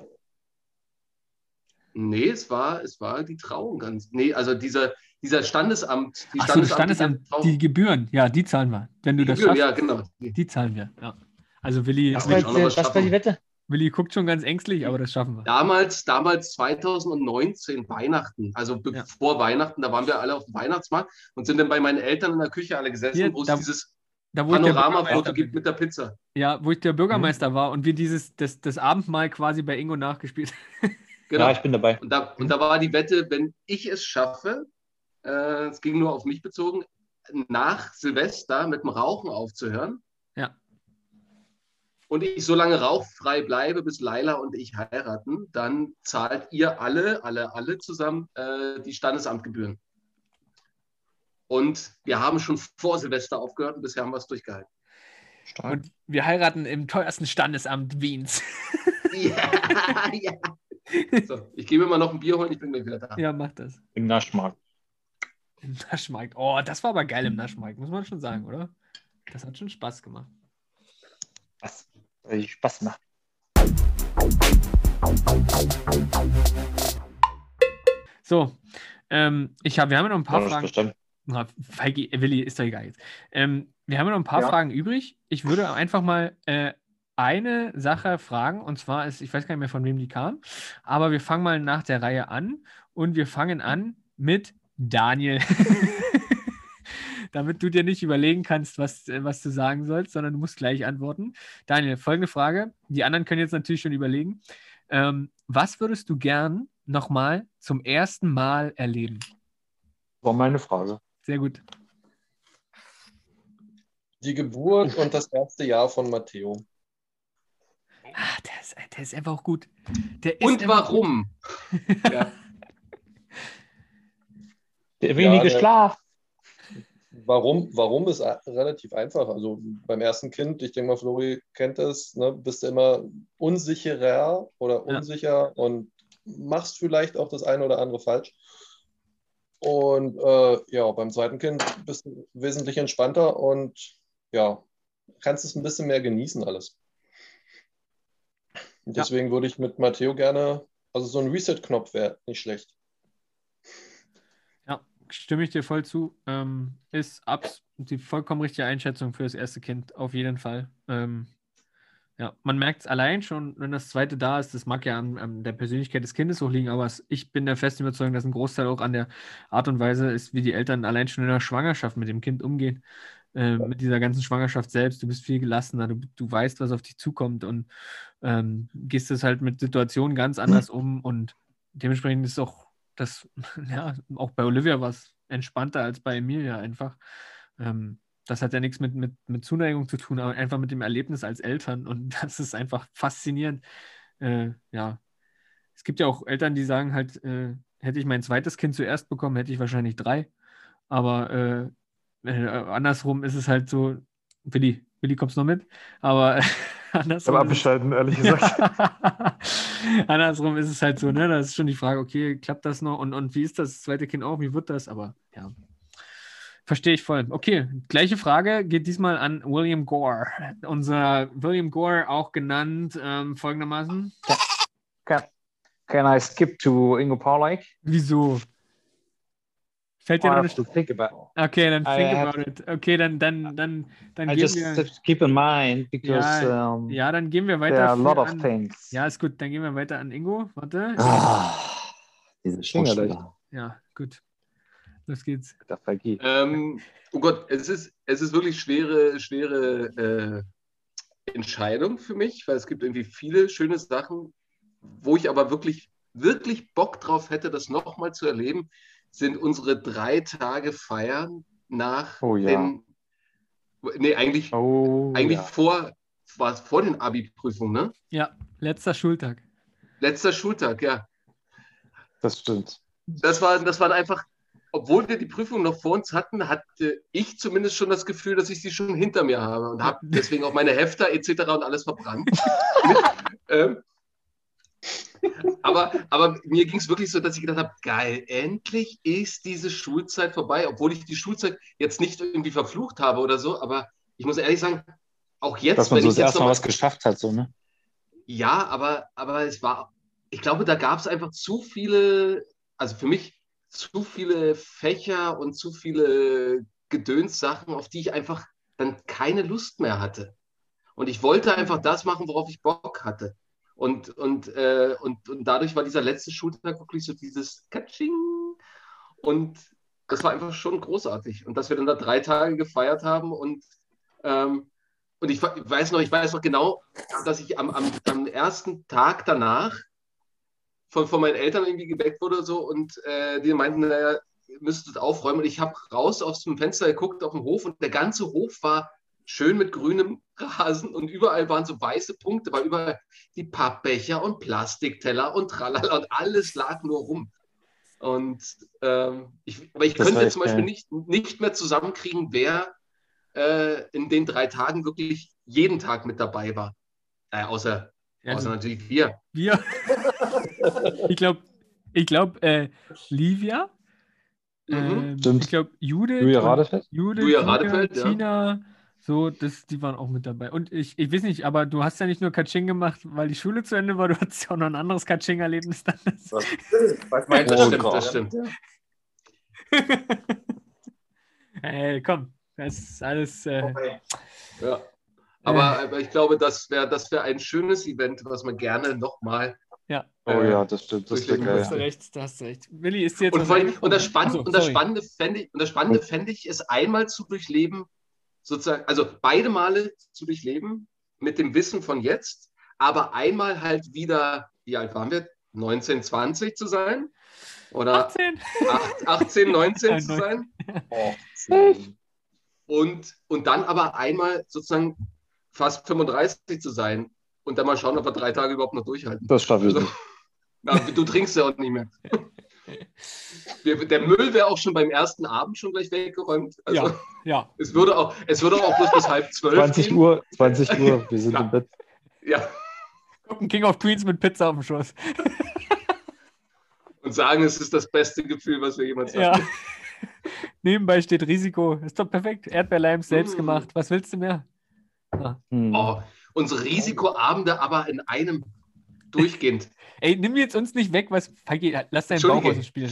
Nee, es war, es war die Trauung ganz. Nee, also dieser, dieser Standesamt, die Ach so, das Standesamtliche Standesamt, die Gebühren, ja, die zahlen wir. Wenn du Die das Gebühren, schaffst, ja, genau. die zahlen wir. Ja. Also Willi, Das Was war, jetzt, was was war die. Wette? Willi guckt schon ganz ängstlich, aber das schaffen wir. Damals, damals 2019, Weihnachten, also bevor Weihnachten, da waren wir alle auf dem Weihnachtsmarkt und sind dann bei meinen Eltern in der Küche alle gesessen, Hier, wo es da- dieses Da, wo Panoramafoto gibt mit der Pizza. Ja, wo ich der Mhm. Bürgermeister war und wir dieses, das, das Abendmahl quasi bei Ingo nachgespielt Genau. Ja, ich bin dabei. Und da, und da war die Wette, wenn ich es schaffe, äh, es ging nur auf mich bezogen, nach Silvester mit dem Rauchen aufzuhören. Und ich so lange rauchfrei bleibe, bis Laila und ich heiraten, dann zahlt ihr alle, alle, alle zusammen äh, die Standesamtgebühren. Und wir haben schon vor Silvester aufgehört und bisher haben wir es durchgehalten. Stark. Und wir heiraten im teuersten Standesamt Wiens. ja, ja. So, ich gehe mir mal noch ein Bier holen, ich bin gleich wieder da. ja, mach das. Im Naschmarkt. Im Naschmarkt. Oh, das war aber geil im Naschmarkt, muss man schon sagen, oder? Das hat schon Spaß gemacht. Was? Spaß macht. So, ähm, ich hab, wir haben ja noch ein paar Ja, Fragen. Na, Feigi, äh, Willi, ist doch egal jetzt. Ähm, wir haben ja noch ein paar Ja. Fragen übrig. Ich würde einfach mal äh, eine Sache fragen, und zwar ist, ich weiß gar nicht mehr, von wem die kam, aber wir fangen mal nach der Reihe an und wir fangen an mit Daniel. Damit du dir nicht überlegen kannst, was, äh, was du sagen sollst, sondern du musst gleich antworten. Daniel, folgende Frage. Die anderen können jetzt natürlich schon überlegen. Ähm, was würdest du gern nochmal zum ersten Mal erleben? War meine Frage. Sehr gut. Die Geburt und das erste Jahr von Matteo. Ah, der ist, der ist einfach auch gut. Der ist Und einfach gut. warum? ja. Der wenige der- Schlaf. Warum, warum ist relativ einfach. Also beim ersten Kind, ich denke mal, Flori kennt das, ne, bist du immer unsicherer oder Ja. unsicher und machst vielleicht auch das eine oder andere falsch. Und äh, ja, beim zweiten Kind bist du wesentlich entspannter und ja, kannst es ein bisschen mehr genießen alles. Und Ja. deswegen würde ich mit Matteo gerne, also so ein Reset-Knopf wäre nicht schlecht. Stimme ich dir voll zu. Ähm, ist abs die vollkommen richtige Einschätzung für das erste Kind, auf jeden Fall. Ähm, ja, man merkt es allein schon, wenn das zweite da ist. Das mag ja an, an der Persönlichkeit des Kindes auch liegen, aber es, ich bin der festen Überzeugung, dass ein Großteil auch an der Art und Weise ist, wie die Eltern allein schon in der Schwangerschaft mit dem Kind umgehen. Äh, mit dieser ganzen Schwangerschaft selbst. Du bist viel gelassener, du, du weißt, was auf dich zukommt und ähm, gehst es halt mit Situationen ganz anders um und dementsprechend ist auch das, ja, auch bei Olivia war es entspannter als bei Emilia einfach. Ähm, das hat ja nichts mit, mit, mit Zuneigung zu tun, aber einfach mit dem Erlebnis als Eltern und das ist einfach faszinierend. Äh, ja, es gibt ja auch Eltern, die sagen halt, äh, hätte ich mein zweites Kind zuerst bekommen, hätte ich wahrscheinlich drei. Aber äh, äh, andersrum ist es halt so, Willi, Willi, kommst du noch mit? Aber andersrum. es- abgeschalten, ehrlich gesagt. Andersrum ist es halt so, ne? Da ist schon die Frage, okay, klappt das noch? Und, und wie ist das zweite Kind auch? Wie wird das? Aber ja, verstehe ich voll. Okay, gleiche Frage geht diesmal an William Gore. Unser William Gore, auch genannt ähm, folgendermaßen. Can, can I skip to Ingo Paulike? Wieso? Fällt I dir noch have nicht. about. Okay, dann I think have- about it. Okay, dann, dann, dann, dann I gehen just wir. have to keep in mind because Ja, um, Ja, dann gehen wir there weiter. are a lot of an, things. ja, ist gut. Dann gehen wir weiter an Ingo. Warte. Ah, diese Schwingerleicht. Schauspieler. Ja, gut. Los geht's. Ähm, oh Gott, es ist, es ist wirklich schwere, schwere äh, Entscheidung für mich, weil es gibt irgendwie viele schöne Sachen, wo ich aber wirklich, wirklich Bock drauf hätte, das nochmal zu erleben, sind unsere drei Tage Feiern nach Oh ja. den, nee, eigentlich, Oh, eigentlich ja. vor, war es vor den Abi-Prüfungen, ne? Ja, letzter Schultag. Letzter Schultag, ja. das stimmt. Das war, das waren einfach, obwohl wir die Prüfung noch vor uns hatten, hatte ich zumindest schon das Gefühl, dass ich sie schon hinter mir habe und habe deswegen auch meine Hefter etc. und alles verbrannt. ähm, Aber, aber mir ging es wirklich so, dass ich gedacht habe, geil, endlich ist diese Schulzeit vorbei, obwohl ich die Schulzeit jetzt nicht irgendwie verflucht habe oder so, aber ich muss ehrlich sagen, auch jetzt, Dass man wenn so ich das jetzt erste mal- was geschafft hat, so, ne? ja, aber, aber es war, ich glaube, da gab es einfach zu viele, also für mich zu viele Fächer und zu viele Gedönssachen, auf die ich einfach dann keine Lust mehr hatte. Und ich wollte einfach das machen, worauf ich Bock hatte. Und, und, äh, und, und dadurch war dieser letzte Schultag wirklich so dieses Katsching. Und das war einfach schon großartig. Und dass wir dann da drei Tage gefeiert haben und ähm, und ich weiß noch, ich weiß noch genau, dass ich am, am, am ersten Tag danach von, von meinen Eltern irgendwie geweckt wurde so und äh, die meinten, naja, ihr müsstet aufräumen. Und ich habe raus aus dem Fenster geguckt auf den Hof und der ganze Hof war schön mit grünem Rasen und überall waren so weiße Punkte, weil überall die Pappbecher und Plastikteller und tralala und alles lag nur rum. Und ähm, ich, aber ich Das könnte zum Beispiel nicht, nicht mehr zusammenkriegen, wer äh, in den drei Tagen wirklich jeden Tag mit dabei war. Äh, außer, Ja, außer natürlich wir. Wir. ich glaube, ich glaube, äh, Livia. Mhm. Ähm, Stimmt. ich glaube, Judith. Julia Radefeld? Judith, Julia Tina, Radefeld, ja. So, das, die waren auch mit dabei. Und ich, ich weiß nicht, aber du hast ja nicht nur Katsching gemacht, weil die Schule zu Ende war, du hattest ja auch noch ein anderes Katsching-Erlebnis dann. Was meinst Das du? stimmt, Gott. das stimmt. Ey, komm, das ist alles. Äh, Okay. Ja. Aber, aber ich glaube, das wäre das wär ein schönes Event, was man gerne nochmal. ja, Oh Äh, ja, das stimmt, das wäre durchleben da hast du geil. recht, da hast du recht. Willi, ist jetzt Und, was und, das Spann, und das sorry. Spannende fände ich, und das Spannende fände ich, es einmal zu durchleben, sozusagen, also beide Male zu durchleben mit dem Wissen von jetzt, aber einmal halt wieder, wie alt waren wir? 19, 20 zu sein? Oder 18. 8, 18, 19 zu sein? Oh, Und, und dann aber einmal sozusagen fast 35 zu sein und dann mal schauen, ob wir drei Tage überhaupt noch durchhalten. Das schaffe ich Also, nicht. na, du trinkst ja auch nicht mehr. Wir, der Müll wäre auch schon beim ersten Abend schon gleich weggeräumt. Also Ja, ja. es, würde auch, es würde auch bloß bis halb zwölf 20 gehen. Uhr, 20 Uhr, wir sind Ja. im Bett. Ja, Gucken King of Queens mit Pizza auf dem Schoß. und sagen, es ist das beste Gefühl, was wir jemals Ja. hatten. Nebenbei steht Risiko. Ist doch perfekt. Erdbeerleims selbst Mm. gemacht. Was willst du mehr? Hm. Oh, unsere Risikoabende aber in einem durchgehend. Ey, nimm jetzt uns nicht weg, was. Feigi, lass deinen Bauch aus dem Spiel.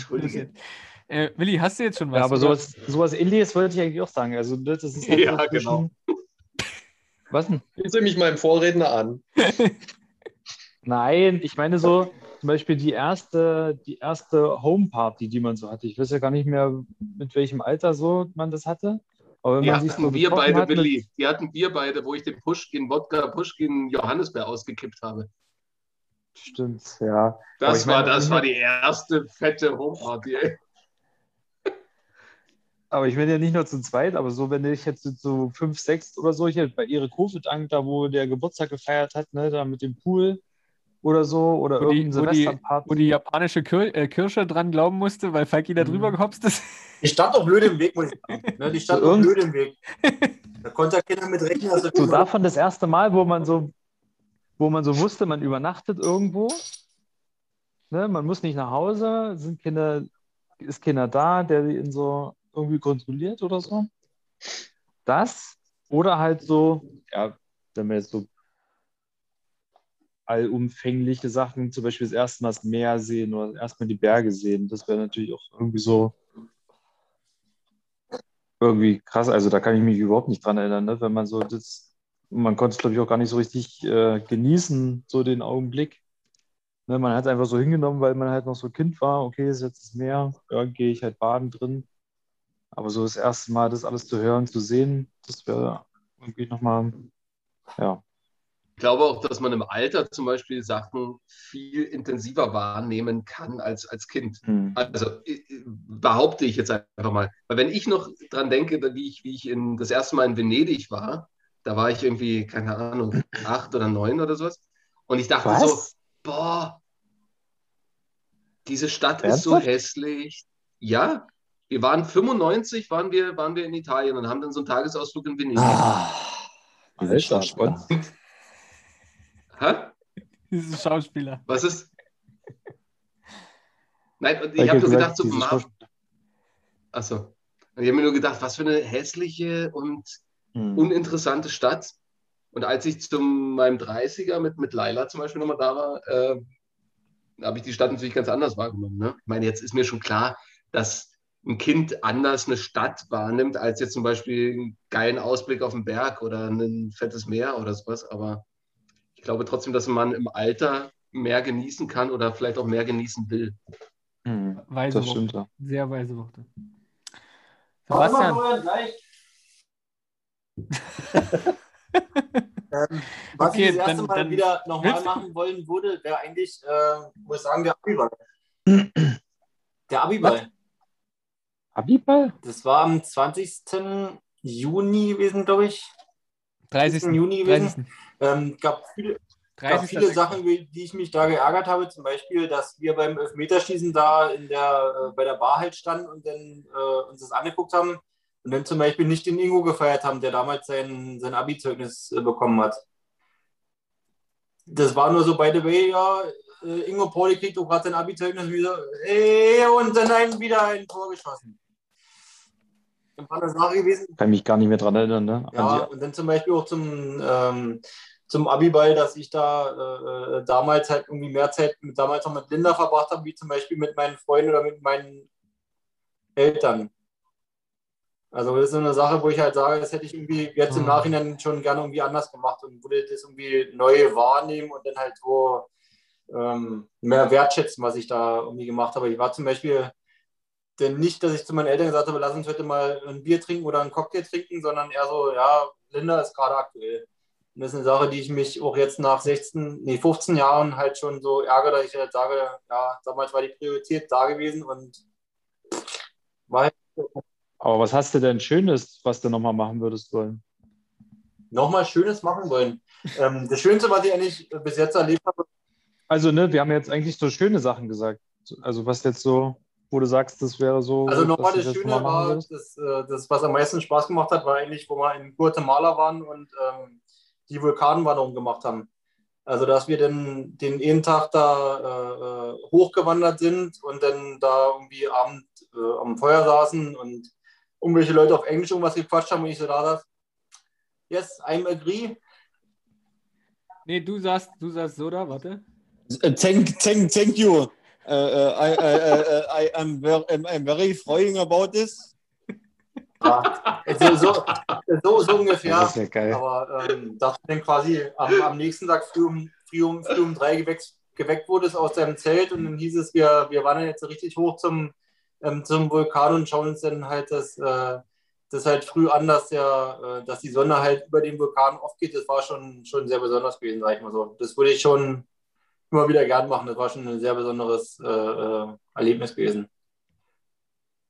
Äh, Willi, hast du jetzt schon was? Ja, aber oder? sowas, sowas ähnliches wollte ich eigentlich auch sagen. Also, das ist halt Ja, genau. Was denn? Schließe mich meinem Vorredner an. Nein, ich meine so zum Beispiel die erste, die erste Homeparty, die man so hatte. Ich weiß ja gar nicht mehr, mit welchem Alter so man das hatte. Aber wenn Die man sich hatten so wir beide, hat Willi. Die hatten wir beide, wo ich den Pushkin, Wodka Pushkin Johannisbeer ausgekippt habe. Stimmt, ja. Das, ich meine, war, das ich war die erste fette Homeparty. ey. Aber ich bin ja nicht nur zu zweit, aber so, wenn ich jetzt so fünf, sechs oder so, hier bei Erik Hofedank, da wo der Geburtstag gefeiert hat, ne, da mit dem Pool oder so, oder Wo die- irgendeine wo die- Silvesterparty. Wo die japanische Kir äh, Kirsche dran glauben musste, weil Falki da Mhm. drüber gehopst ist. Die stand doch blöd im Weg, muss ich sagen. Ne, Die stand So doch blöd im Weg. Da konnte ja keiner mit rechnen, So davon das erste Mal, wo man so, wo man so wusste, man übernachtet irgendwo. Ne, man muss nicht nach Hause, sind Kinder, ist Kinder da, der in so irgendwie kontrolliert oder so. Das oder halt so, ja, wenn wir jetzt so allumfängliche Sachen, zum Beispiel das erste Mal das Meer sehen oder erstmal die Berge sehen, das wäre natürlich auch irgendwie so irgendwie krass. Also da kann ich mich überhaupt nicht dran erinnern, ne? wenn man so das, man konnte es glaube ich auch gar nicht so richtig äh, genießen, so den Augenblick. Ne? Man hat es einfach so hingenommen, weil man halt noch so Kind war. Okay, ist jetzt das Meer, ja, gehe ich halt baden drin. Aber so das erste Mal das alles zu hören, zu sehen, das wäre irgendwie nochmal, ja. Ich glaube auch, dass man im Alter zum Beispiel Sachen viel intensiver wahrnehmen kann als als Kind. Hm. Also äh, behaupte ich jetzt einfach mal. Weil wenn ich noch dran denke, wie ich, wie ich in, das erste Mal in Venedig war, da war ich irgendwie, keine Ahnung, acht oder neun oder sowas. Und ich dachte so, Was? boah, diese Stadt ist so Ernsthaft? hässlich. Ja, wir waren 95, waren wir, waren wir in Italien und haben dann so einen Tagesausflug in Venedig. Ah, Alter, spannend. Hä? Dieses Schauspieler. Was ist? Nein, und ich habe nur gedacht, so, Achso. Und ich habe mir nur gedacht, was für eine hässliche und Hm. uninteressante Stadt. Und als ich zu meinem 30er mit, mit Laila zum Beispiel nochmal da war, äh, habe ich die Stadt natürlich ganz anders wahrgenommen. Ne? Ich meine, jetzt ist mir schon klar, dass ein Kind anders eine Stadt wahrnimmt, als jetzt zum Beispiel einen geilen Ausblick auf den Berg oder ein fettes Meer oder sowas. Aber ich glaube trotzdem, dass man im Alter mehr genießen kann oder vielleicht auch mehr genießen will. Hm. Weise Das Worte. stimmt ja. Sehr weise Worte. Sebastian, Ähm, was Okay, ich das erste dann- Mal dann wieder nochmal machen wollen würde, wäre eigentlich, äh, muss ich sagen, der Abiball. Der Abiball. Abiball? Das war am 20. Juni gewesen, glaube ich. 30. Juni gewesen. 30. Ähm, gab viele, gab 30. viele Sachen, die ich mich da geärgert habe. Zum Beispiel, dass wir beim Elfmeterschießen da in der, äh, bei der Bar halt standen und dann äh, uns das angeguckt haben und dann zum Beispiel nicht den Ingo gefeiert haben, der damals sein, sein Abi-Zeugnis äh, bekommen hat. Das war nur so, by the way, ja, äh, Ingo Pauli kriegt auch gerade sein Abi-Zeugnis wieder, ey, und dann wieder ein Tor geschossen. Das war eine Sache gewesen, Kann mich gar nicht mehr dran erinnern, ne? An ja, und dann zum Beispiel auch zum, ähm, zum Abiball, dass ich da äh, damals halt irgendwie mehr Zeit mit, damals noch mit Linda verbracht habe, wie zum Beispiel mit meinen Freunden oder mit meinen Eltern. Also das ist so eine Sache, wo ich halt sage, das hätte ich irgendwie jetzt im Mhm. Nachhinein schon gerne irgendwie anders gemacht und würde das irgendwie neu wahrnehmen und dann halt so ähm, mehr wertschätzen, was ich da irgendwie gemacht habe. Ich war zum Beispiel denn nicht, dass ich zu meinen Eltern gesagt habe, lass uns heute mal ein Bier trinken oder einen Cocktail trinken, sondern eher so, ja, Linda ist gerade aktuell. Und das ist eine Sache, die ich mich auch jetzt nach 16, nee, 15 Jahren halt schon so ärgere, dass ich halt sage, ja, damals war die Priorität da gewesen und war halt Aber was hast du denn Schönes, was du nochmal machen würdest wollen? nochmal Schönes machen wollen. Ähm, das Schönste, was ich eigentlich bis jetzt erlebt habe, Also, ne, wir haben jetzt eigentlich so schöne Sachen gesagt. Also, was jetzt so, wo du sagst, das wäre so. Also nochmal das jetzt Schöne war, das, äh, das, was am meisten Spaß gemacht hat, war eigentlich, wo wir in Guatemala waren und ähm, die Vulkanwanderung gemacht haben. Also dass wir dann den einen Tag da äh, äh, hochgewandert sind und dann da irgendwie Abend äh, am Feuer saßen und irgendwelche Leute auf Englisch irgendwas gequatscht haben und ich so da saß, yes, I'm agree. Nee, du sagst, du sagst so da, warte. Uh, Thank, thank, thank you. Uh, uh, I, I, I, am very, I'm, I'm very froing about this. Ja, so, so, so, so ungefähr. Das ist ja geil. Aber ähm, dass du dann quasi am, am nächsten Tag früh um, früh um, früh um drei geweckt, geweckt wurdest aus deinem Zelt und dann hieß es, wir, wir wandern jetzt richtig hoch zum, ähm, zum Vulkan und schauen uns dann halt das, äh, das halt früh an, dass, der, äh, dass die Sonne halt über den Vulkan aufgeht. Das war schon, schon sehr besonders gewesen, sag ich mal so. Das würde ich schon immer wieder gern machen. Das war schon ein sehr besonderes äh, äh, Erlebnis gewesen.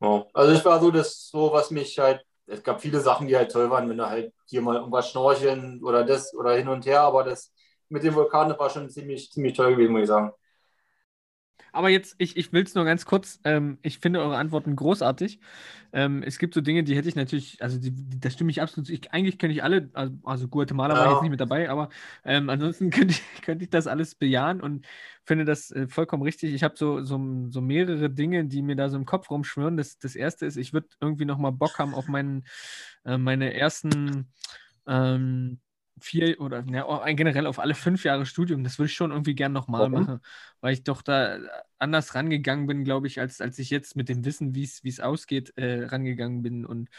Ja. Also es war so, das so, was mich halt, es gab viele Sachen, die halt toll waren, wenn du halt hier mal irgendwas schnorcheln oder das oder hin und her, aber das mit dem Vulkan, das war schon ziemlich, ziemlich toll gewesen, muss ich sagen. Aber jetzt, ich, ich will es nur ganz kurz, ähm, ich finde eure Antworten großartig. Ähm, es gibt so Dinge, die hätte ich natürlich, also die, die, da stimme ich absolut zu. Ich, eigentlich könnte ich alle, also, also Guatemala war Ja. jetzt nicht mit dabei, aber ähm, ansonsten könnte ich, könnte ich das alles bejahen und finde das äh, vollkommen richtig. Ich habe so, so, so mehrere Dinge, die mir da so im Kopf rumschwirren. Das, das erste ist, ich würde irgendwie nochmal Bock haben auf meinen, äh, meine ersten ähm, vier oder ja, auch ein- generell auf alle fünf Jahre Studium. Das würde ich schon irgendwie gern nochmal machen, weil ich doch da anders rangegangen bin, glaube ich, als, als ich jetzt mit dem Wissen, wie es ausgeht, äh, rangegangen bin. Und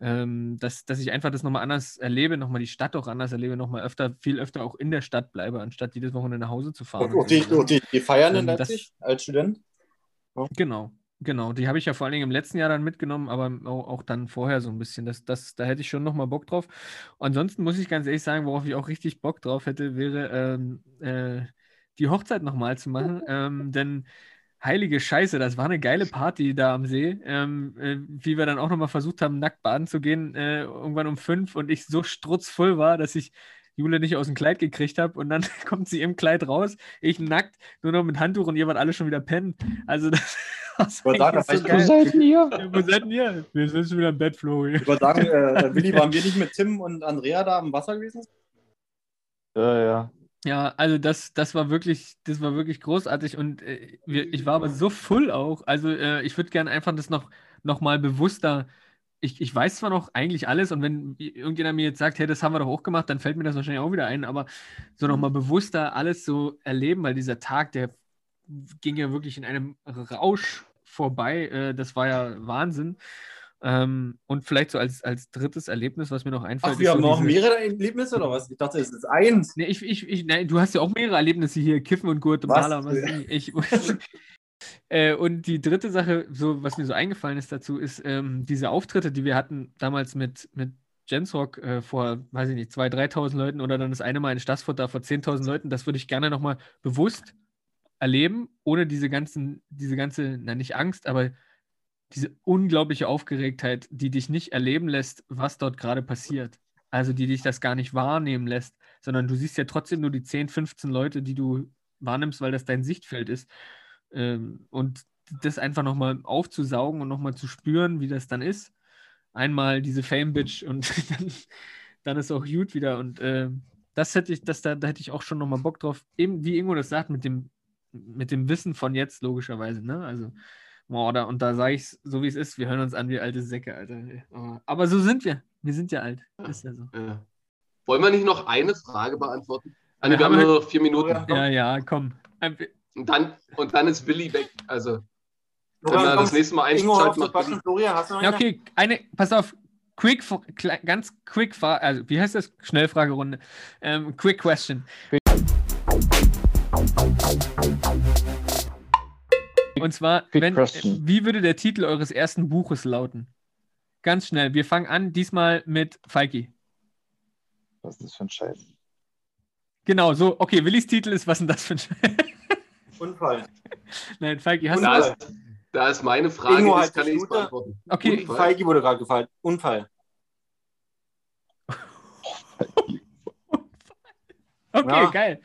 ähm, dass, dass ich einfach das nochmal anders erlebe, nochmal die Stadt auch anders erlebe, nochmal öfter, viel öfter auch in der Stadt bleibe, anstatt jedes Wochenende nach Hause zu fahren. Und, und, die, und die, die feiern in Ähm, Leipzig als Student? Genau, genau. Die habe ich ja vor allen Dingen im letzten Jahr dann mitgenommen, aber auch, auch dann vorher so ein bisschen. Das, das, da hätte ich schon nochmal Bock drauf. Ansonsten muss ich ganz ehrlich sagen, worauf ich auch richtig Bock drauf hätte, wäre ähm, äh, die Hochzeit nochmal zu machen. Ähm, denn heilige Scheiße, das war eine geile Party da am See. Ähm, äh, wie wir dann auch nochmal versucht haben, nackt baden zu gehen, äh, irgendwann um fünf und ich so strutzvoll war, dass ich Jule nicht aus dem Kleid gekriegt habe und dann kommt sie im Kleid raus, ich nackt, nur noch mit Handtuch und ihr wart alle schon wieder pennen. Also das sagen, war ihr? Wo seid denn ihr? Wir sind schon wieder im Bett, Flori. Ich würde sagen, äh, Willi, waren wir nicht mit Tim und Andrea da am Wasser gewesen? Ja, ja. Ja, also das, das war wirklich, das war wirklich großartig und äh, wir, ich war aber so full auch. Also äh, ich würde gerne einfach das noch, noch mal bewusster. Ich, ich weiß zwar noch eigentlich alles und wenn irgendjemand mir jetzt sagt, hey, das haben wir doch auch gemacht, dann fällt mir das wahrscheinlich auch wieder ein, aber so noch mal bewusster alles so erleben, weil dieser Tag, der ging ja wirklich in einem Rausch vorbei. Äh, das war ja Wahnsinn. Ähm, und vielleicht so als, als drittes Erlebnis, was mir noch einfällt. Ach, wir haben so noch mehrere Erlebnisse oder was? Ich dachte, es ist eins. Nee, ich, ich, ich, nein, du hast ja auch mehrere Erlebnisse hier, Kiffen und. Was? Was ich, ich, äh, und die dritte Sache, so, was mir so eingefallen ist dazu, ist ähm, diese Auftritte, die wir hatten damals mit, mit Jensrock äh, vor, weiß ich nicht, 2.000, 3.000 Leuten oder dann das eine Mal in Stassfurt da vor 10.000 Leuten, das würde ich gerne nochmal bewusst erleben, ohne diese ganzen, diese ganze, na nicht Angst, aber diese unglaubliche Aufgeregtheit, die dich nicht erleben lässt, was dort gerade passiert. Also die dich das gar nicht wahrnehmen lässt, sondern du siehst ja trotzdem nur die 10, 15 Leute, die du wahrnimmst, weil das dein Sichtfeld ist. Ähm, und das einfach nochmal aufzusaugen und nochmal zu spüren, wie das dann ist. Einmal diese Fame-Bitch und dann, dann ist auch gut wieder. Und äh, das hätte ich, das, da, da hätte ich auch schon nochmal Bock drauf. Eben, wie Ingo das sagt, mit dem, mit dem Wissen von jetzt, logischerweise. Ne? Also, boah, da, und da sage ich es so, wie es ist. Wir hören uns an wie alte Säcke, Alter. Aber, aber so sind wir. Wir sind ja alt. Ist ja so. Ja. Wollen wir nicht noch eine Frage beantworten? Nee, Wir wir haben haben nur noch vier Minuten. Ja, ja, komm. Ein- Und dann, und dann ist Willi weg. Also, wenn wir komm, das nächste Mal einschalten, zu quatschen. Florian, hast du noch Ja, okay, eine, pass auf, quick, ganz quick, also wie heißt das? Schnellfragerunde. Ähm, quick question. Und zwar, wenn, wie würde der Titel eures ersten Buches lauten? Ganz schnell, wir fangen an, diesmal mit Falki. Was ist das für ein Scheiß? Genau, so, okay, Willis Titel ist, was denn das für ein Scheiß? Unfall. Nein, Falki, hast da du ist, da ist meine Frage, Ingo, ist, halt kann ich es Schnute. beantworten. Okay, Unfall. Feigi wurde gerade gefallen. Unfall. Okay, Ja. geil.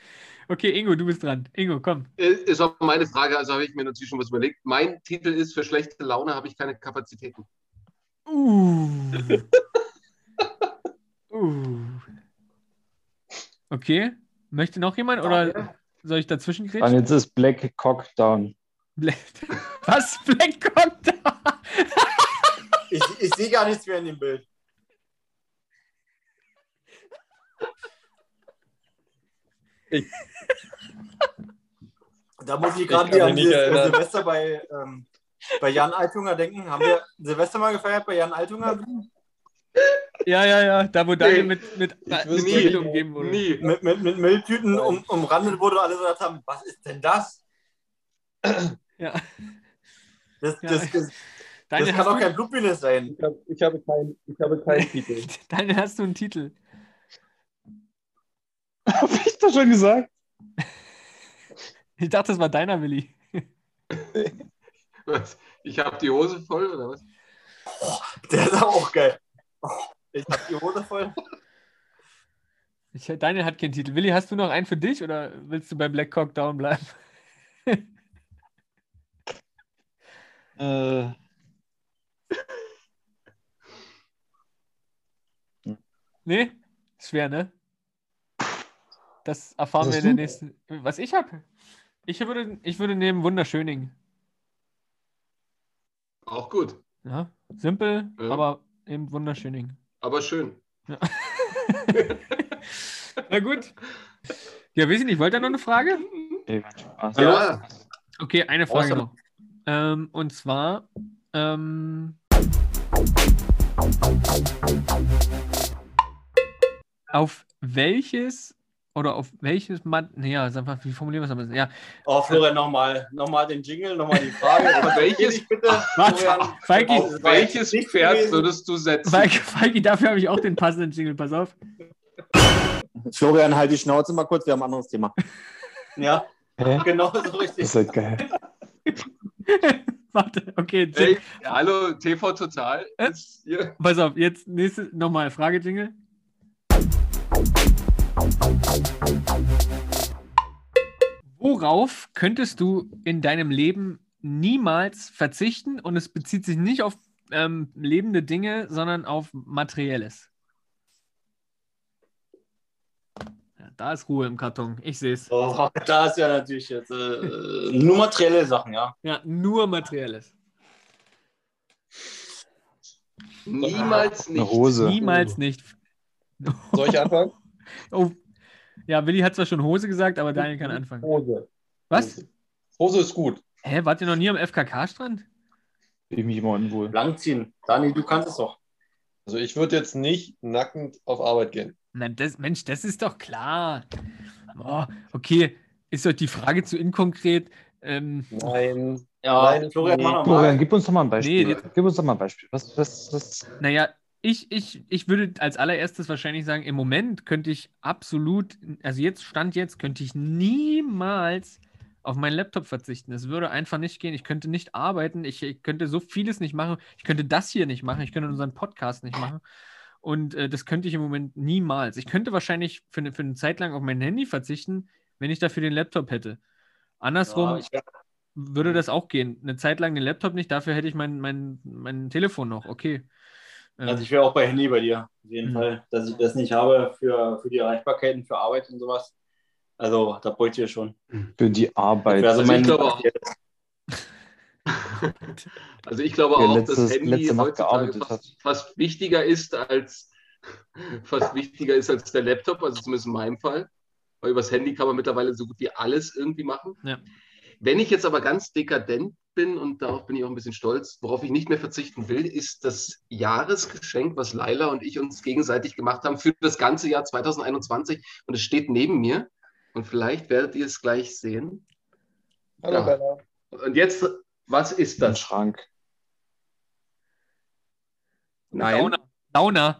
Okay, Ingo, du bist dran. Ingo, komm. Äh, Ist auch meine Frage, also habe ich mir natürlich schon was überlegt. Mein Titel ist Für schlechte Laune habe ich keine Kapazitäten. Uh. uh. Okay. Möchte noch jemand oder soll ich dazwischen Und grätschen? jetzt ist Black Cock down. Was? Black Cock da? Ich, ich sehe gar nichts mehr in dem Bild. Da muss ich gerade wieder an dieses, äh, erinnern. Silvester bei, ähm, bei Jan Altunger denken. Haben wir Silvester mal gefeiert bei Jan Altunger? Ja, ja, ja. Da, wo Daniel mit, mit. Riegel umgeben wurde. Nie. Mit, mit, mit Mülltüten um, umrandet wurde und alle so gesagt haben, was ist denn das? Ja. Das, Ja. das, das, das Daniel, kann hast doch du, kein Blutpenis sein. Ich, hab, ich, habe kein, ich habe keinen Titel. Daniel, hast du einen Titel? Hab ich doch schon gesagt. Ich dachte, das war deiner, Willi. Was? Ich habe die Hose voll oder was? Der ist auch geil. Ich hab die Hose voll. Ich, Daniel hat keinen Titel. Willi, hast du noch einen für dich oder willst du bei Black Cock Down bleiben? Äh, Nee? Schwer, ne? Das erfahren Was wir in der nächsten. Was ich habe? Ich würde, ich würde nehmen Wunderschöning. Auch gut, Ja, simpel, Ja. aber eben Wunderschöning. aber schön. Na gut. Ja, weiß ich nicht, wollt ihr noch eine Frage? Ja, Okay, eine Frage Awesome. noch. Ähm, und zwar, ähm, auf welches oder auf welches Mann, naja, sag mal, wie formulieren wir es am besten? Ja, Oh, Florian, nochmal noch mal den Jingle, nochmal die Frage. Welches- bitte, Warte, Florian, Falki, auf welches Pferd gewesen. würdest du setzen? Falki, Falki, dafür habe ich auch den passenden Jingle, pass auf. Florian, halt die Schnauze mal kurz, wir haben ein anderes Thema. Ja, Hä? genau so Das richtig. ist halt geil. Warte, okay, Hey, hallo, TV Total. Äh? Pass auf, jetzt nächste, nochmal Frage-Jingle. Worauf könntest du in deinem Leben niemals verzichten? Und es bezieht sich nicht auf ähm, lebende Dinge, sondern auf Materielles. Ja, da ist Ruhe im Karton. Ich sehe es. Oh, da ist ja natürlich jetzt äh, nur materielle Sachen, ja. Ja, nur Materielles. Niemals Eine nicht. Hose. Niemals nicht. Soll ich anfangen? Oh. Ja, Willi hat zwar schon Hose gesagt, aber Daniel kann anfangen. Hose. Was? Hose ist gut. Hä, wart ihr noch nie am FKK-Strand? Ich mich immer unwohl. Langziehen. Dani, du kannst es doch. Also ich würde jetzt nicht nackend auf Arbeit gehen. Nein, das, Mensch, das ist doch klar. Oh, okay, ist euch die Frage zu inkonkret? Ähm, Nein. Ja, Nein, Florian, nee. Florian, gib uns doch mal ein Beispiel. Nee, gib uns doch mal ein Beispiel. Was, was, was? naja, ich, ich, ich würde als allererstes wahrscheinlich sagen, im Moment könnte ich absolut, also jetzt, Stand jetzt, könnte ich niemals auf meinen Laptop verzichten. Es würde einfach nicht gehen. Ich könnte nicht arbeiten. Ich, ich könnte so vieles nicht machen. Ich könnte das hier nicht machen. Ich könnte unseren Podcast nicht machen. Und äh, das könnte ich im Moment niemals. Ich könnte wahrscheinlich für eine, für eine Zeit lang auf mein Handy verzichten, wenn ich dafür den Laptop hätte. Andersrum Ja, würde das auch gehen. Eine Zeit lang den Laptop nicht, dafür hätte ich mein, mein, mein Telefon noch. Okay. Also ich wäre auch bei Handy bei dir, auf jeden Mhm. Fall. Dass ich das nicht habe für, für die Erreichbarkeiten, für Arbeit und sowas. Also, da bräuchte ihr schon. Für die Arbeit. Also Also mein, ich glaube auch- Also ich glaube auch, letztes- dass Handy letzte Nacht heutzutage gearbeitet fast, fast wichtiger ist als fast wichtiger ist als der Laptop, also zumindest in meinem Fall. Weil übers Handy kann man mittlerweile so gut wie alles irgendwie machen. Ja. Wenn ich jetzt aber ganz dekadent bin und darauf bin ich auch ein bisschen stolz, worauf ich nicht mehr verzichten will, ist das Jahresgeschenk, was Laila und ich uns gegenseitig gemacht haben für das ganze Jahr 2021. Und es steht neben mir. Und vielleicht werdet ihr es gleich sehen. Hallo Ja. Bella. Und jetzt, was ist das? Schrank. Nein. Sauna.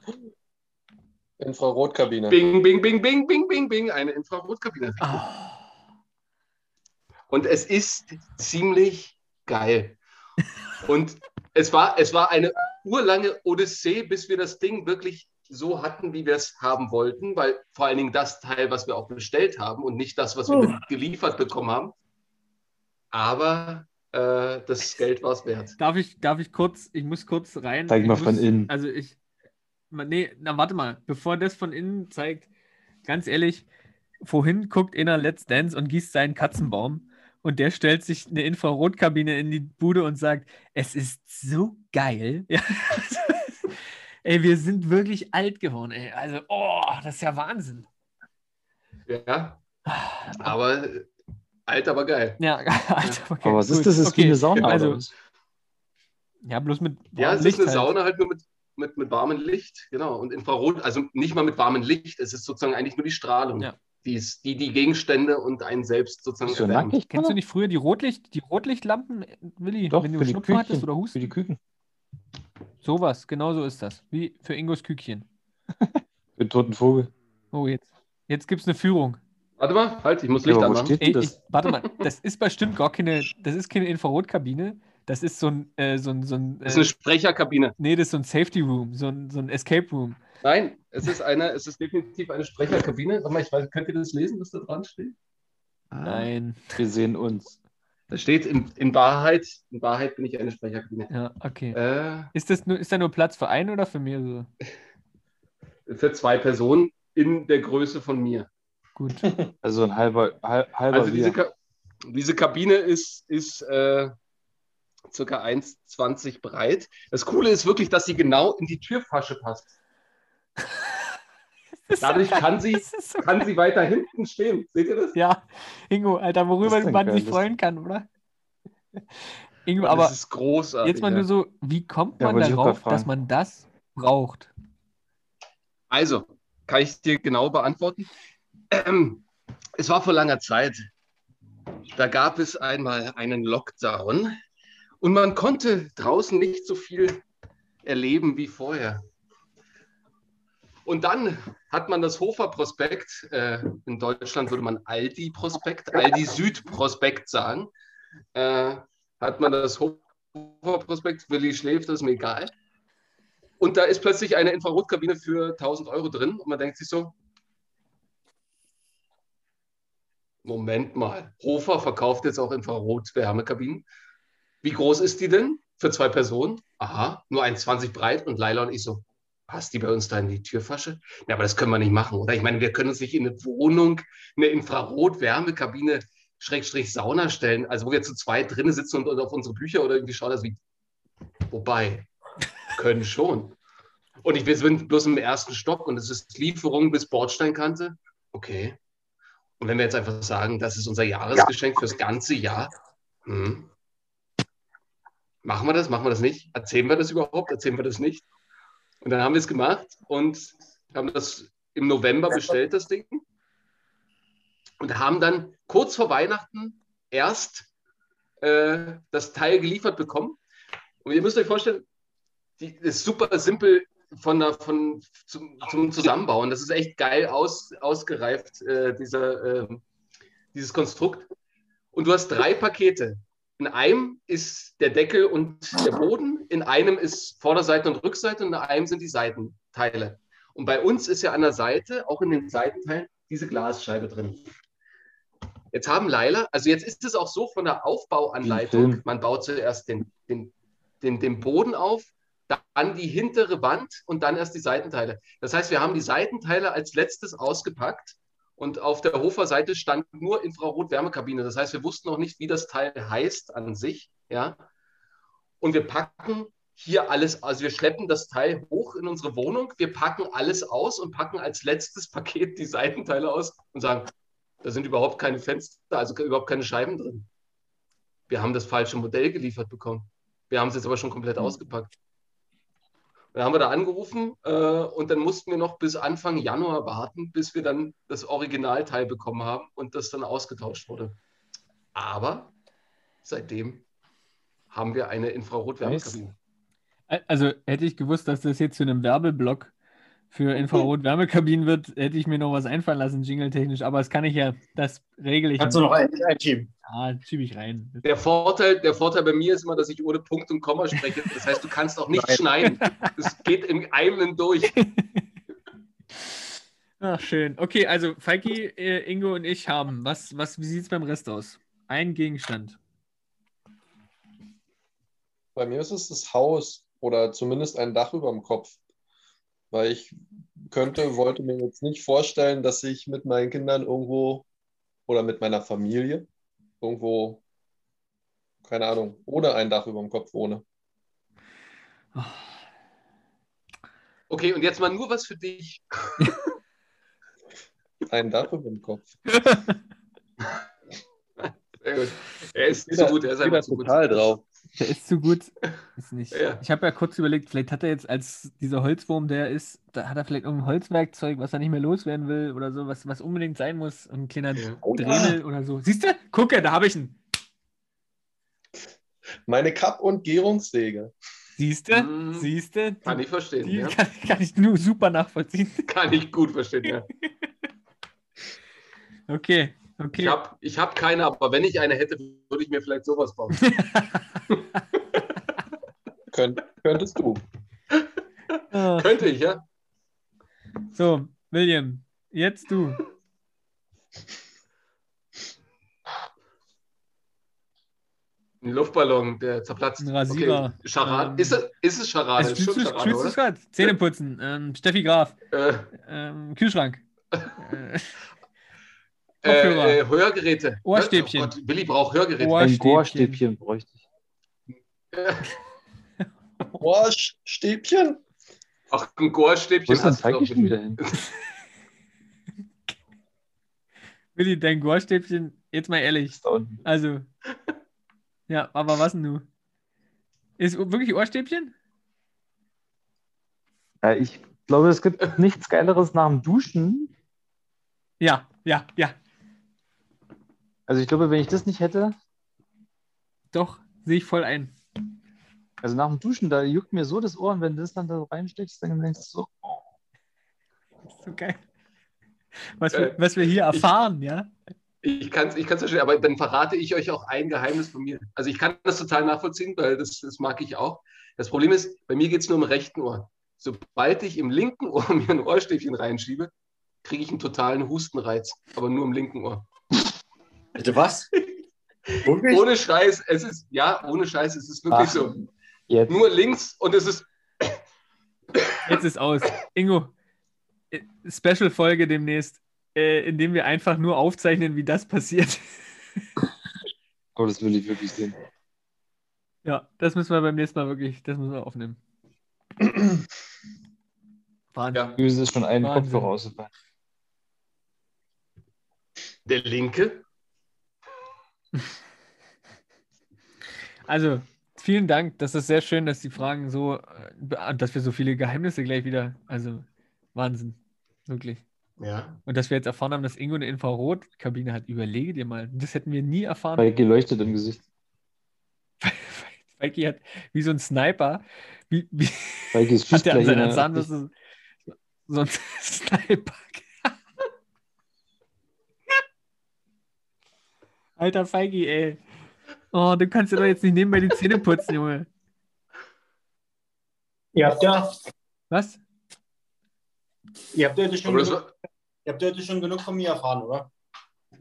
Infrarotkabine. Bing, bing, bing, bing, bing, bing, bing, eine Infrarotkabine. Ah. Und es ist ziemlich geil. Und es war, es war eine urlange Odyssee, bis wir das Ding wirklich so hatten, wie wir es haben wollten, weil vor allen Dingen das Teil, was wir auch bestellt haben und nicht das, was wir Oh. geliefert bekommen haben. Aber äh, das Geld war es wert. Darf ich, darf ich kurz, ich muss kurz rein. Zeig ich mal muss, von innen. Also ich, nee, na warte mal, bevor das von innen zeigt, ganz ehrlich, vorhin guckt einer Let's Dance und gießt seinen Katzenbaum und der stellt sich eine Infrarotkabine in die Bude und sagt, es ist so geil. Ja. ey, wir sind wirklich alt geworden, ey. Also, oh, das ist ja Wahnsinn. Ja, aber alt, aber geil. Ja, Alter, okay, Aber was ist das? Ist wie Okay, eine Sauna Also, ja, bloß mit Ja, es Licht ist eine halt. Sauna halt nur mit, mit, mit warmem Licht, genau. Und Infrarot, also nicht mal mit warmem Licht, es ist sozusagen eigentlich nur die Strahlung, Ja. Die, ist, die die Gegenstände und einen selbst sozusagen erwärmt. nackig? Kennst du nicht früher die Rotlicht, die Rotlichtlampen, Willi, Doch, wenn du für Schnupfen hattest oder Für Husten? die Küken. Sowas, genau so ist das. Wie für Ingos Kükchen. Für den toten Vogel. Oh, jetzt. Jetzt gibt es eine Führung. Warte mal, halt, ich muss Ja, Licht aber wo anmachen. Ey, ich, das? warte mal, das ist bestimmt gar keine, das ist keine Infrarotkabine. Das ist so ein, äh, so ein, so ein Das ist eine äh, Sprecherkabine. nee, das ist so ein Safety Room, so ein, so ein Escape Room. Nein, es ist eine, es ist definitiv eine Sprecherkabine. Warte mal, ich weiß, könnt ihr das lesen, was da dran steht? Nein. Wir sehen uns. Da steht in, in Wahrheit, in Wahrheit bin ich eine Sprecherkabine. Ja, okay. Äh, Ist, das nur, ist da nur Platz für einen oder für mehrere? für zwei Personen in der Größe von mir. Gut. Also ein halber, halb, halber Also diese. Ka diese Kabine ist, ist äh, circa 1,20 breit. Das Coole ist wirklich, dass sie genau in die Türfasche passt. Das Dadurch kann sie- Das so Kann sie weiter hinten stehen. Seht ihr das? Ja, Ingo, Alter, Das worüber man sich freuen kann, oder? Ingo, das aber ist großartig. jetzt mal ja. nur so, wie kommt Ja, man auch darauf, dass man das braucht? Also, kann ich dir genau beantworten? Ähm, es war vor langer Zeit. Da gab es einmal einen Lockdown und man konnte draußen nicht so viel erleben wie vorher. Und dann hat man das Hofer Prospekt, äh, in Deutschland würde man Aldi Prospekt, Aldi Süd Prospekt sagen, äh, hat man das Hofer Prospekt, Willi schläft, das ist mir egal. Und da ist plötzlich eine Infrarotkabine für 1000 Euro drin und man denkt sich so, Moment mal, Hofer verkauft jetzt auch Infrarot-Wärmekabinen. Wie groß ist die denn für zwei Personen? Aha, nur 1,20 breit und Laila und ich so, passt die bei uns da in die Türfasche? Ja, aber das können wir nicht machen, oder? Ich meine, wir können uns nicht in eine Wohnung, eine Infrarot-Wärmekabine, Schrägstrich Sauna stellen, also wo wir zu zweit drinnen sitzen und, und auf unsere Bücher oder irgendwie schauen, das wie. Wobei, können schon. Und ich, wir sind bloß im ersten Stock und es ist Lieferung bis Bordsteinkante. Okay. Und wenn wir jetzt einfach sagen, das ist unser Jahresgeschenk fürs ganze Jahr, hm. machen wir das, machen wir das nicht? Erzählen wir das überhaupt? Erzählen wir das nicht? Und dann haben wir es gemacht und haben das im November bestellt, das Ding. Und haben dann kurz vor Weihnachten erst äh, das Teil geliefert bekommen. Und ihr müsst euch vorstellen, die ist super simpel von der, von, zum, zum Zusammenbauen. Das ist echt geil aus, ausgereift, äh, dieser, äh, dieses Konstrukt. Und du hast drei Pakete. In einem ist der Deckel und der Boden, in einem ist Vorderseite und Rückseite und in einem sind die Seitenteile. Und bei uns ist ja an der Seite, auch in den Seitenteilen, diese Glasscheibe drin. Jetzt haben Leila, also jetzt ist es auch so von der Aufbauanleitung, man baut zuerst den, den, den, den Boden auf, dann die hintere Wand und dann erst die Seitenteile. Das heißt, wir haben die Seitenteile als letztes ausgepackt und auf der Hofer-Seite stand nur Infrarot-Wärmekabine. Das heißt, wir wussten noch nicht, wie das Teil heißt an sich. Ja? Und wir packen hier alles, also wir schleppen das Teil hoch in unsere Wohnung, wir packen alles aus und packen als letztes Paket die Seitenteile aus und sagen, da sind überhaupt keine Fenster, also überhaupt keine Scheiben drin. Wir haben das falsche Modell geliefert bekommen. Wir haben es jetzt aber schon komplett Mhm. ausgepackt. Dann haben wir da angerufen äh, und dann mussten wir noch bis Anfang Januar warten, bis wir dann das Originalteil bekommen haben und das dann ausgetauscht wurde. Aber seitdem haben wir eine Infrarot-Wärmekabine. Also hätte ich gewusst, dass das jetzt zu einem Werbeblock für Infrarot-Wärmekabinen wird, hätte ich mir noch was einfallen lassen, jingle-technisch. Aber das kann ich ja, das regle ich. Kannst du noch ein- einschieben? Ja, schiebe ich rein. Der Vorteil, der Vorteil bei mir ist immer, dass ich ohne Punkt und Komma spreche. Das heißt, du kannst auch nicht Nein. schneiden. Es geht im einen durch. Ach, schön. Okay, also Falki, äh, Ingo und ich haben. Was, was, wie sieht es beim Rest aus? Ein Gegenstand. Bei mir ist es das Haus oder zumindest ein Dach über dem Kopf. Weil ich könnte, wollte mir jetzt nicht vorstellen, dass ich mit meinen Kindern irgendwo oder mit meiner Familie irgendwo, keine Ahnung, ohne ein Dach über dem Kopf wohne. Okay, und jetzt mal nur was für dich. Ein Dach über dem Kopf. Sehr gut. Er ist Wieder- zu gut, er ist einfach zu gut. total drauf. Der ist zu gut. Ist nicht. Ja. Ich habe ja kurz überlegt, vielleicht hat er jetzt als dieser Holzwurm, der ist, da hat er vielleicht irgendein Holzwerkzeug, was er nicht mehr loswerden will oder so, was, was unbedingt sein muss. Ein kleiner Ja. Oh ja. Dremel oder so. Siehst du? Gucke, da habe ich ihn. Meine Kapp- und Gärungssäge. Siehst du? Mm, Siehst du? Kann ich verstehen. Die Ja. kann, kann ich nur super nachvollziehen. Kann ich gut verstehen, ja. Okay, Ich okay. habe ich hab keine, aber wenn ich eine hätte, würde ich mir vielleicht sowas bauen. Könnt, könntest du. Ah, Könnte ich, ja? So, William, jetzt du. Ein Luftballon, der zerplatzt. Ein Rasierer. Okay. Charade. Ähm, ist, es, ist es Charade? Also, ist Charade, es oder? gerade? Zähne putzen. Ähm, Steffi Graf. Äh, Ähm, Kühlschrank. äh, äh, Kopfhörer. äh, Hörgeräte. Ohrstäbchen. Oh Gott, Willi braucht Hörgeräte. Ohr- Ein Ohrstäbchen. Bräuchte ich. Ohrstäbchen? Ach, ein Wo Gohrstäbchen ist denn hast du doch. Falki schon wieder hin? Willi, dein Gohrstäbchen, jetzt mal ehrlich. Also, ja, aber was denn du? Ist wirklich Ohrstäbchen? Ja, ich glaube, es gibt nichts Geileres nach dem Duschen. Ja, ja, ja. Also ich glaube, wenn ich das nicht hätte, Doch, sehe ich voll ein. also nach dem Duschen, da juckt mir so das Ohr und wenn du das dann da reinsteckst, dann denkst du so, oh, So geil. Was wir, Äh, was wir hier erfahren, ja? Ich kann es ich kann's verstehen, aber dann verrate ich euch auch ein Geheimnis von mir. Also ich kann das total nachvollziehen, weil das, das mag ich auch. Das Problem ist, bei mir geht es nur im rechten Ohr. Sobald ich im linken Ohr mir ein Ohrstäbchen reinschiebe, kriege ich einen totalen Hustenreiz, aber nur im linken Ohr. Bitte was? Wirklich? Ohne Scheiß, es ist, ja, ohne Scheiß, es ist wirklich Ach. so. jetzt. Nur links und es ist, Jetzt ist aus. Ingo, äh, Special-Folge demnächst, äh, in dem wir einfach nur aufzeichnen, wie das passiert. Aber das will ich wirklich sehen. Ja, das müssen wir beim nächsten Mal wirklich, das müssen wir aufnehmen. Wahnsinn. Ja. Übrigens ist schon ein Wahnsinn. Kopf rausgefallen. Der linke. Also, vielen Dank. Das ist sehr schön, dass die Fragen so, äh, dass wir so viele Geheimnisse gleich wieder, also Wahnsinn. Wirklich. Ja. Und dass wir jetzt erfahren haben, dass Ingo eine Infrarotkabine hat. Überlege dir mal. Das hätten wir nie erfahren. Weil geleuchtet im Gesicht. Feiki hat wie so ein Sniper, wie, wie Weil es hat der an seiner Zahnbürste so, so ein Sniper. Alter Feigi, ey. Oh, du kannst dir doch jetzt nicht nebenbei die Zähne putzen, Junge. Ihr habt ja, Was? ihr habt heute schon, Aber, das genug, war, ihr habt heute schon genug von mir erfahren, oder?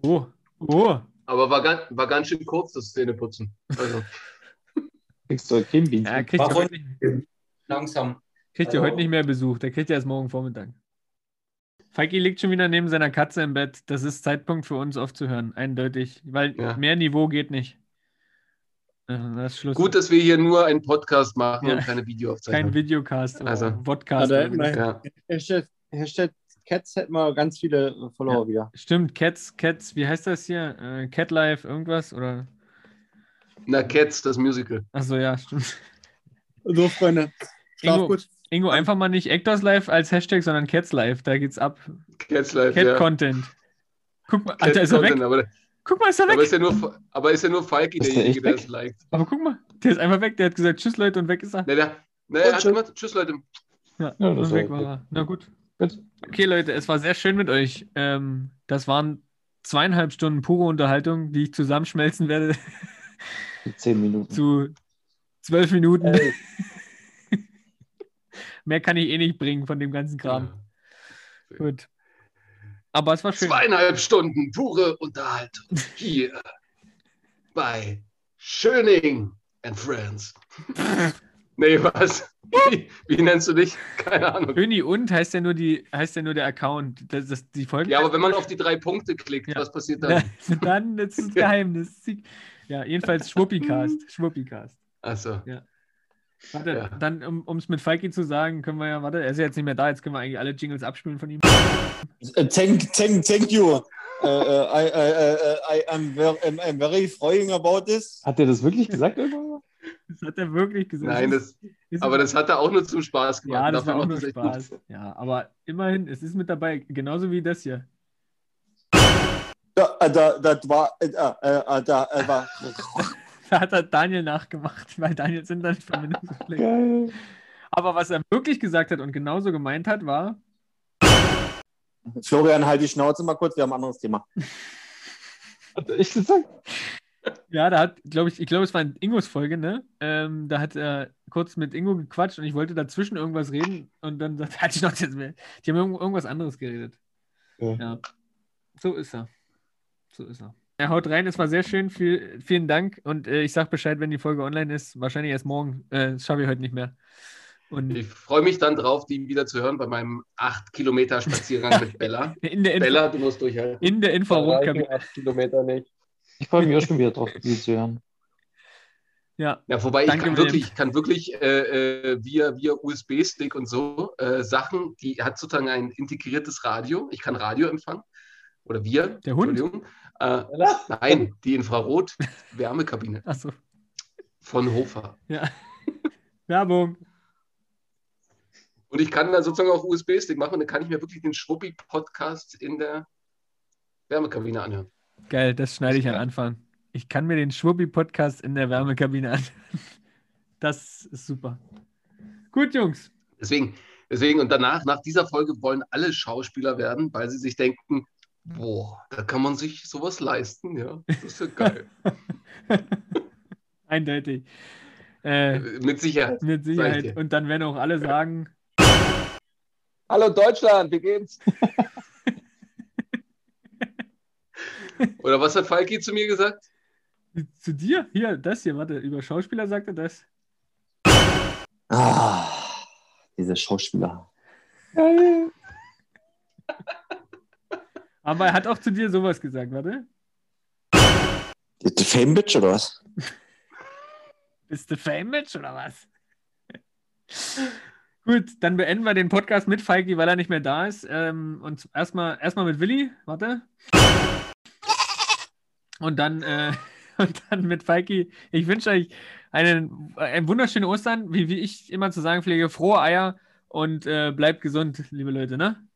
Oh, oh. aber war, ganz, war ganz schön kurz, das Zähneputzen. Also, Kriegst du Bienchen. Ja, kriegt ihr heute nicht, Langsam. kriegt ihr Also- heute nicht mehr Besuch. Der kriegt ja erst morgen Vormittag. Feiki liegt schon wieder neben seiner Katze im Bett. Das ist Zeitpunkt für uns aufzuhören. Eindeutig. Weil Ja. mehr Niveau geht nicht. Äh, Das ist Schluss. gut, dass wir hier nur einen Podcast machen Ja. und keine Kein Videoaufzeichnung. Videocast oder Also-. Ja, wie das- wir- Ja. Hashtag, Hashtag Cats hätten wir ganz viele Follower wieder. Stimmt, Cats, Cats, wie heißt das hier? Äh, Cat Life, irgendwas? Oder? Na, Cats, das Musical. Achso, ja, stimmt. So, Freunde. Schlaf Ingo, gut. Ingo, einfach mal nicht Actors Life als Hashtag, sondern Cats Life. Da geht's ab. Cats Live, Cat ja. Content. Guck mal, Cat Alter, ist er Content, weg? Aber, Guck mal, ist er weg? aber, ist ja nur, aber ist ja nur Falki derjenige, der es liked. Aber guck mal, der ist einfach weg. Der hat gesagt, tschüss Leute und weg ist er. Ne, der, ne, er hat tschüss. gemacht, tschüss Leute. Ja, Ja, und das weg war er. Na gut. Okay, Leute, es war sehr schön mit euch. Ähm, das waren zweieinhalb Stunden pure Unterhaltung, die ich zusammenschmelzen werde Zehn Minuten. zu zwölf Minuten. Ey. Mehr kann ich eh nicht bringen von dem ganzen Kram. Ja. Gut. Aber es war schön. Zweieinhalb Stunden pure Unterhaltung hier bei Schöning and Friends. nee, was? Wie, wie nennst du dich? Keine Ahnung. Öni und heißt ja nur die, heißt ja nur der Account. Das, das, die Folge. Ja, aber wenn man auf die drei Punkte klickt, Ja. was passiert dann? dann ist es Geheimnis. Ja, jedenfalls Schwuppicast. Schwuppicast. Achso. Warte, Ja. dann, um es mit Falki zu sagen, können wir ja, warte, er ist ja jetzt nicht mehr da, jetzt können wir eigentlich alle Jingles abspielen von ihm. Uh, thank, thank, thank you. Uh, uh, I, I, uh, I am very, I'm, I'm very froing about this. Hat der das wirklich gesagt irgendwann? mal? Das hat er wirklich gesagt. Nein, das, aber das hat er auch nur zum Spaß gemacht. Ja, das Dafür war auch nur echt gut. Spaß. Ja, aber immerhin, es ist mit dabei, genauso wie das hier. Da, äh, da, das war, äh, äh, äh, da äh, war Da hat er Daniel nachgemacht, weil Daniel sind dann Verbindung so schlecht. Geil. Aber was er wirklich gesagt hat und genauso gemeint hat, war, Florian, halt die Schnauze mal kurz, wir haben ein anderes Thema. Hat er echt gesagt? ja, da hat, glaube ich, ich glaube, es war in Ingos Folge, ne? Ähm, da hat er kurz mit Ingo gequatscht und ich wollte dazwischen irgendwas reden und dann sagt er, halt die Schnauze jetzt mehr. Die haben irgend- irgendwas anderes geredet. Ja. Ja. So ist er. So ist er. Er haut rein, es war sehr schön. Viel, vielen Dank. Und äh, ich sag Bescheid, wenn die Folge online ist. Wahrscheinlich erst morgen. Äh, das schaffe ich heute nicht mehr. Und Ich freue mich dann drauf, die wieder zu hören bei meinem 8 Kilometer Spaziergang mit Bella. in der, Info Bella, du musst durchhalten. in der Reichen Infrarotkabine. acht Kilometer nicht. Ich freue mich auch schon wieder drauf, die zu hören. Ja, Ja, wobei Danke, ich kann wirklich, ich kann wirklich äh, äh, via, via USB-Stick und so äh, Sachen, die hat sozusagen ein integriertes Radio. Ich kann Radio empfangen. Oder wir. Der Hund? Entschuldigung. Äh, nein, die Infrarot-Wärmekabine achso. von Hofer. Ja. Werbung. Und ich kann da sozusagen auch USB-Stick machen und dann kann ich mir wirklich den Schwuppi-Podcast in der Wärmekabine anhören. Geil, das schneide ich am. Anfang. Ich kann mir den Schwuppi-Podcast in der Wärmekabine an. Das ist super. Gut, Jungs. Deswegen, deswegen, und danach, nach dieser Folge wollen alle Schauspieler werden, weil sie sich denken, boah, da kann man sich sowas leisten, ja. Das ist ja geil. Eindeutig. Äh, Mit Sicherheit. mit Sicherheit. Und dann werden auch alle sagen, Hallo Deutschland, wie geht's? Oder was hat Falki zu mir gesagt? zu dir, hier, das hier, warte, über Schauspieler sagt er das. Ah, Diese Schauspieler. Aber er hat auch zu dir sowas gesagt, warte. Die Fame Bitch oder was? Bist du Fame-Bitch oder was? Gut, dann beenden wir den Podcast mit Falki, weil er nicht mehr da ist. Ähm, und erstmal erstmal mit Willi, warte. Und dann, äh, und dann mit Falki. Ich wünsche euch einen, ein wunderschönen Ostern, wie, wie ich immer zu sagen pflege, frohe Eier und äh, bleibt gesund, liebe Leute, ne?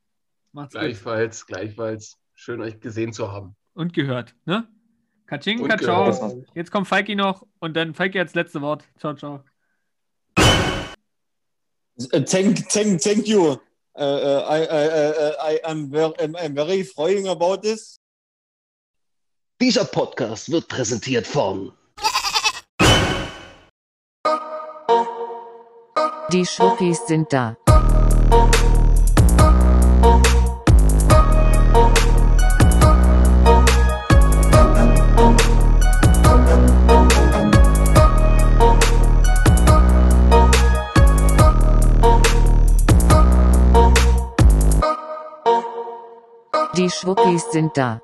Macht's gut. Gleichfalls, gleichfalls. Schön, euch gesehen zu haben. Und gehört, ne? Katsching, Katschau. Jetzt kommt Falki noch und dann Falki als letzte Wort. Ciao, ciao. Uh, thank, thank, thank you. Uh, I, I, I, I am very, I'm, I'm very froying about this. Dieser Podcast wird präsentiert von Die Schwuppis sind da. Die Schwuppis sind da.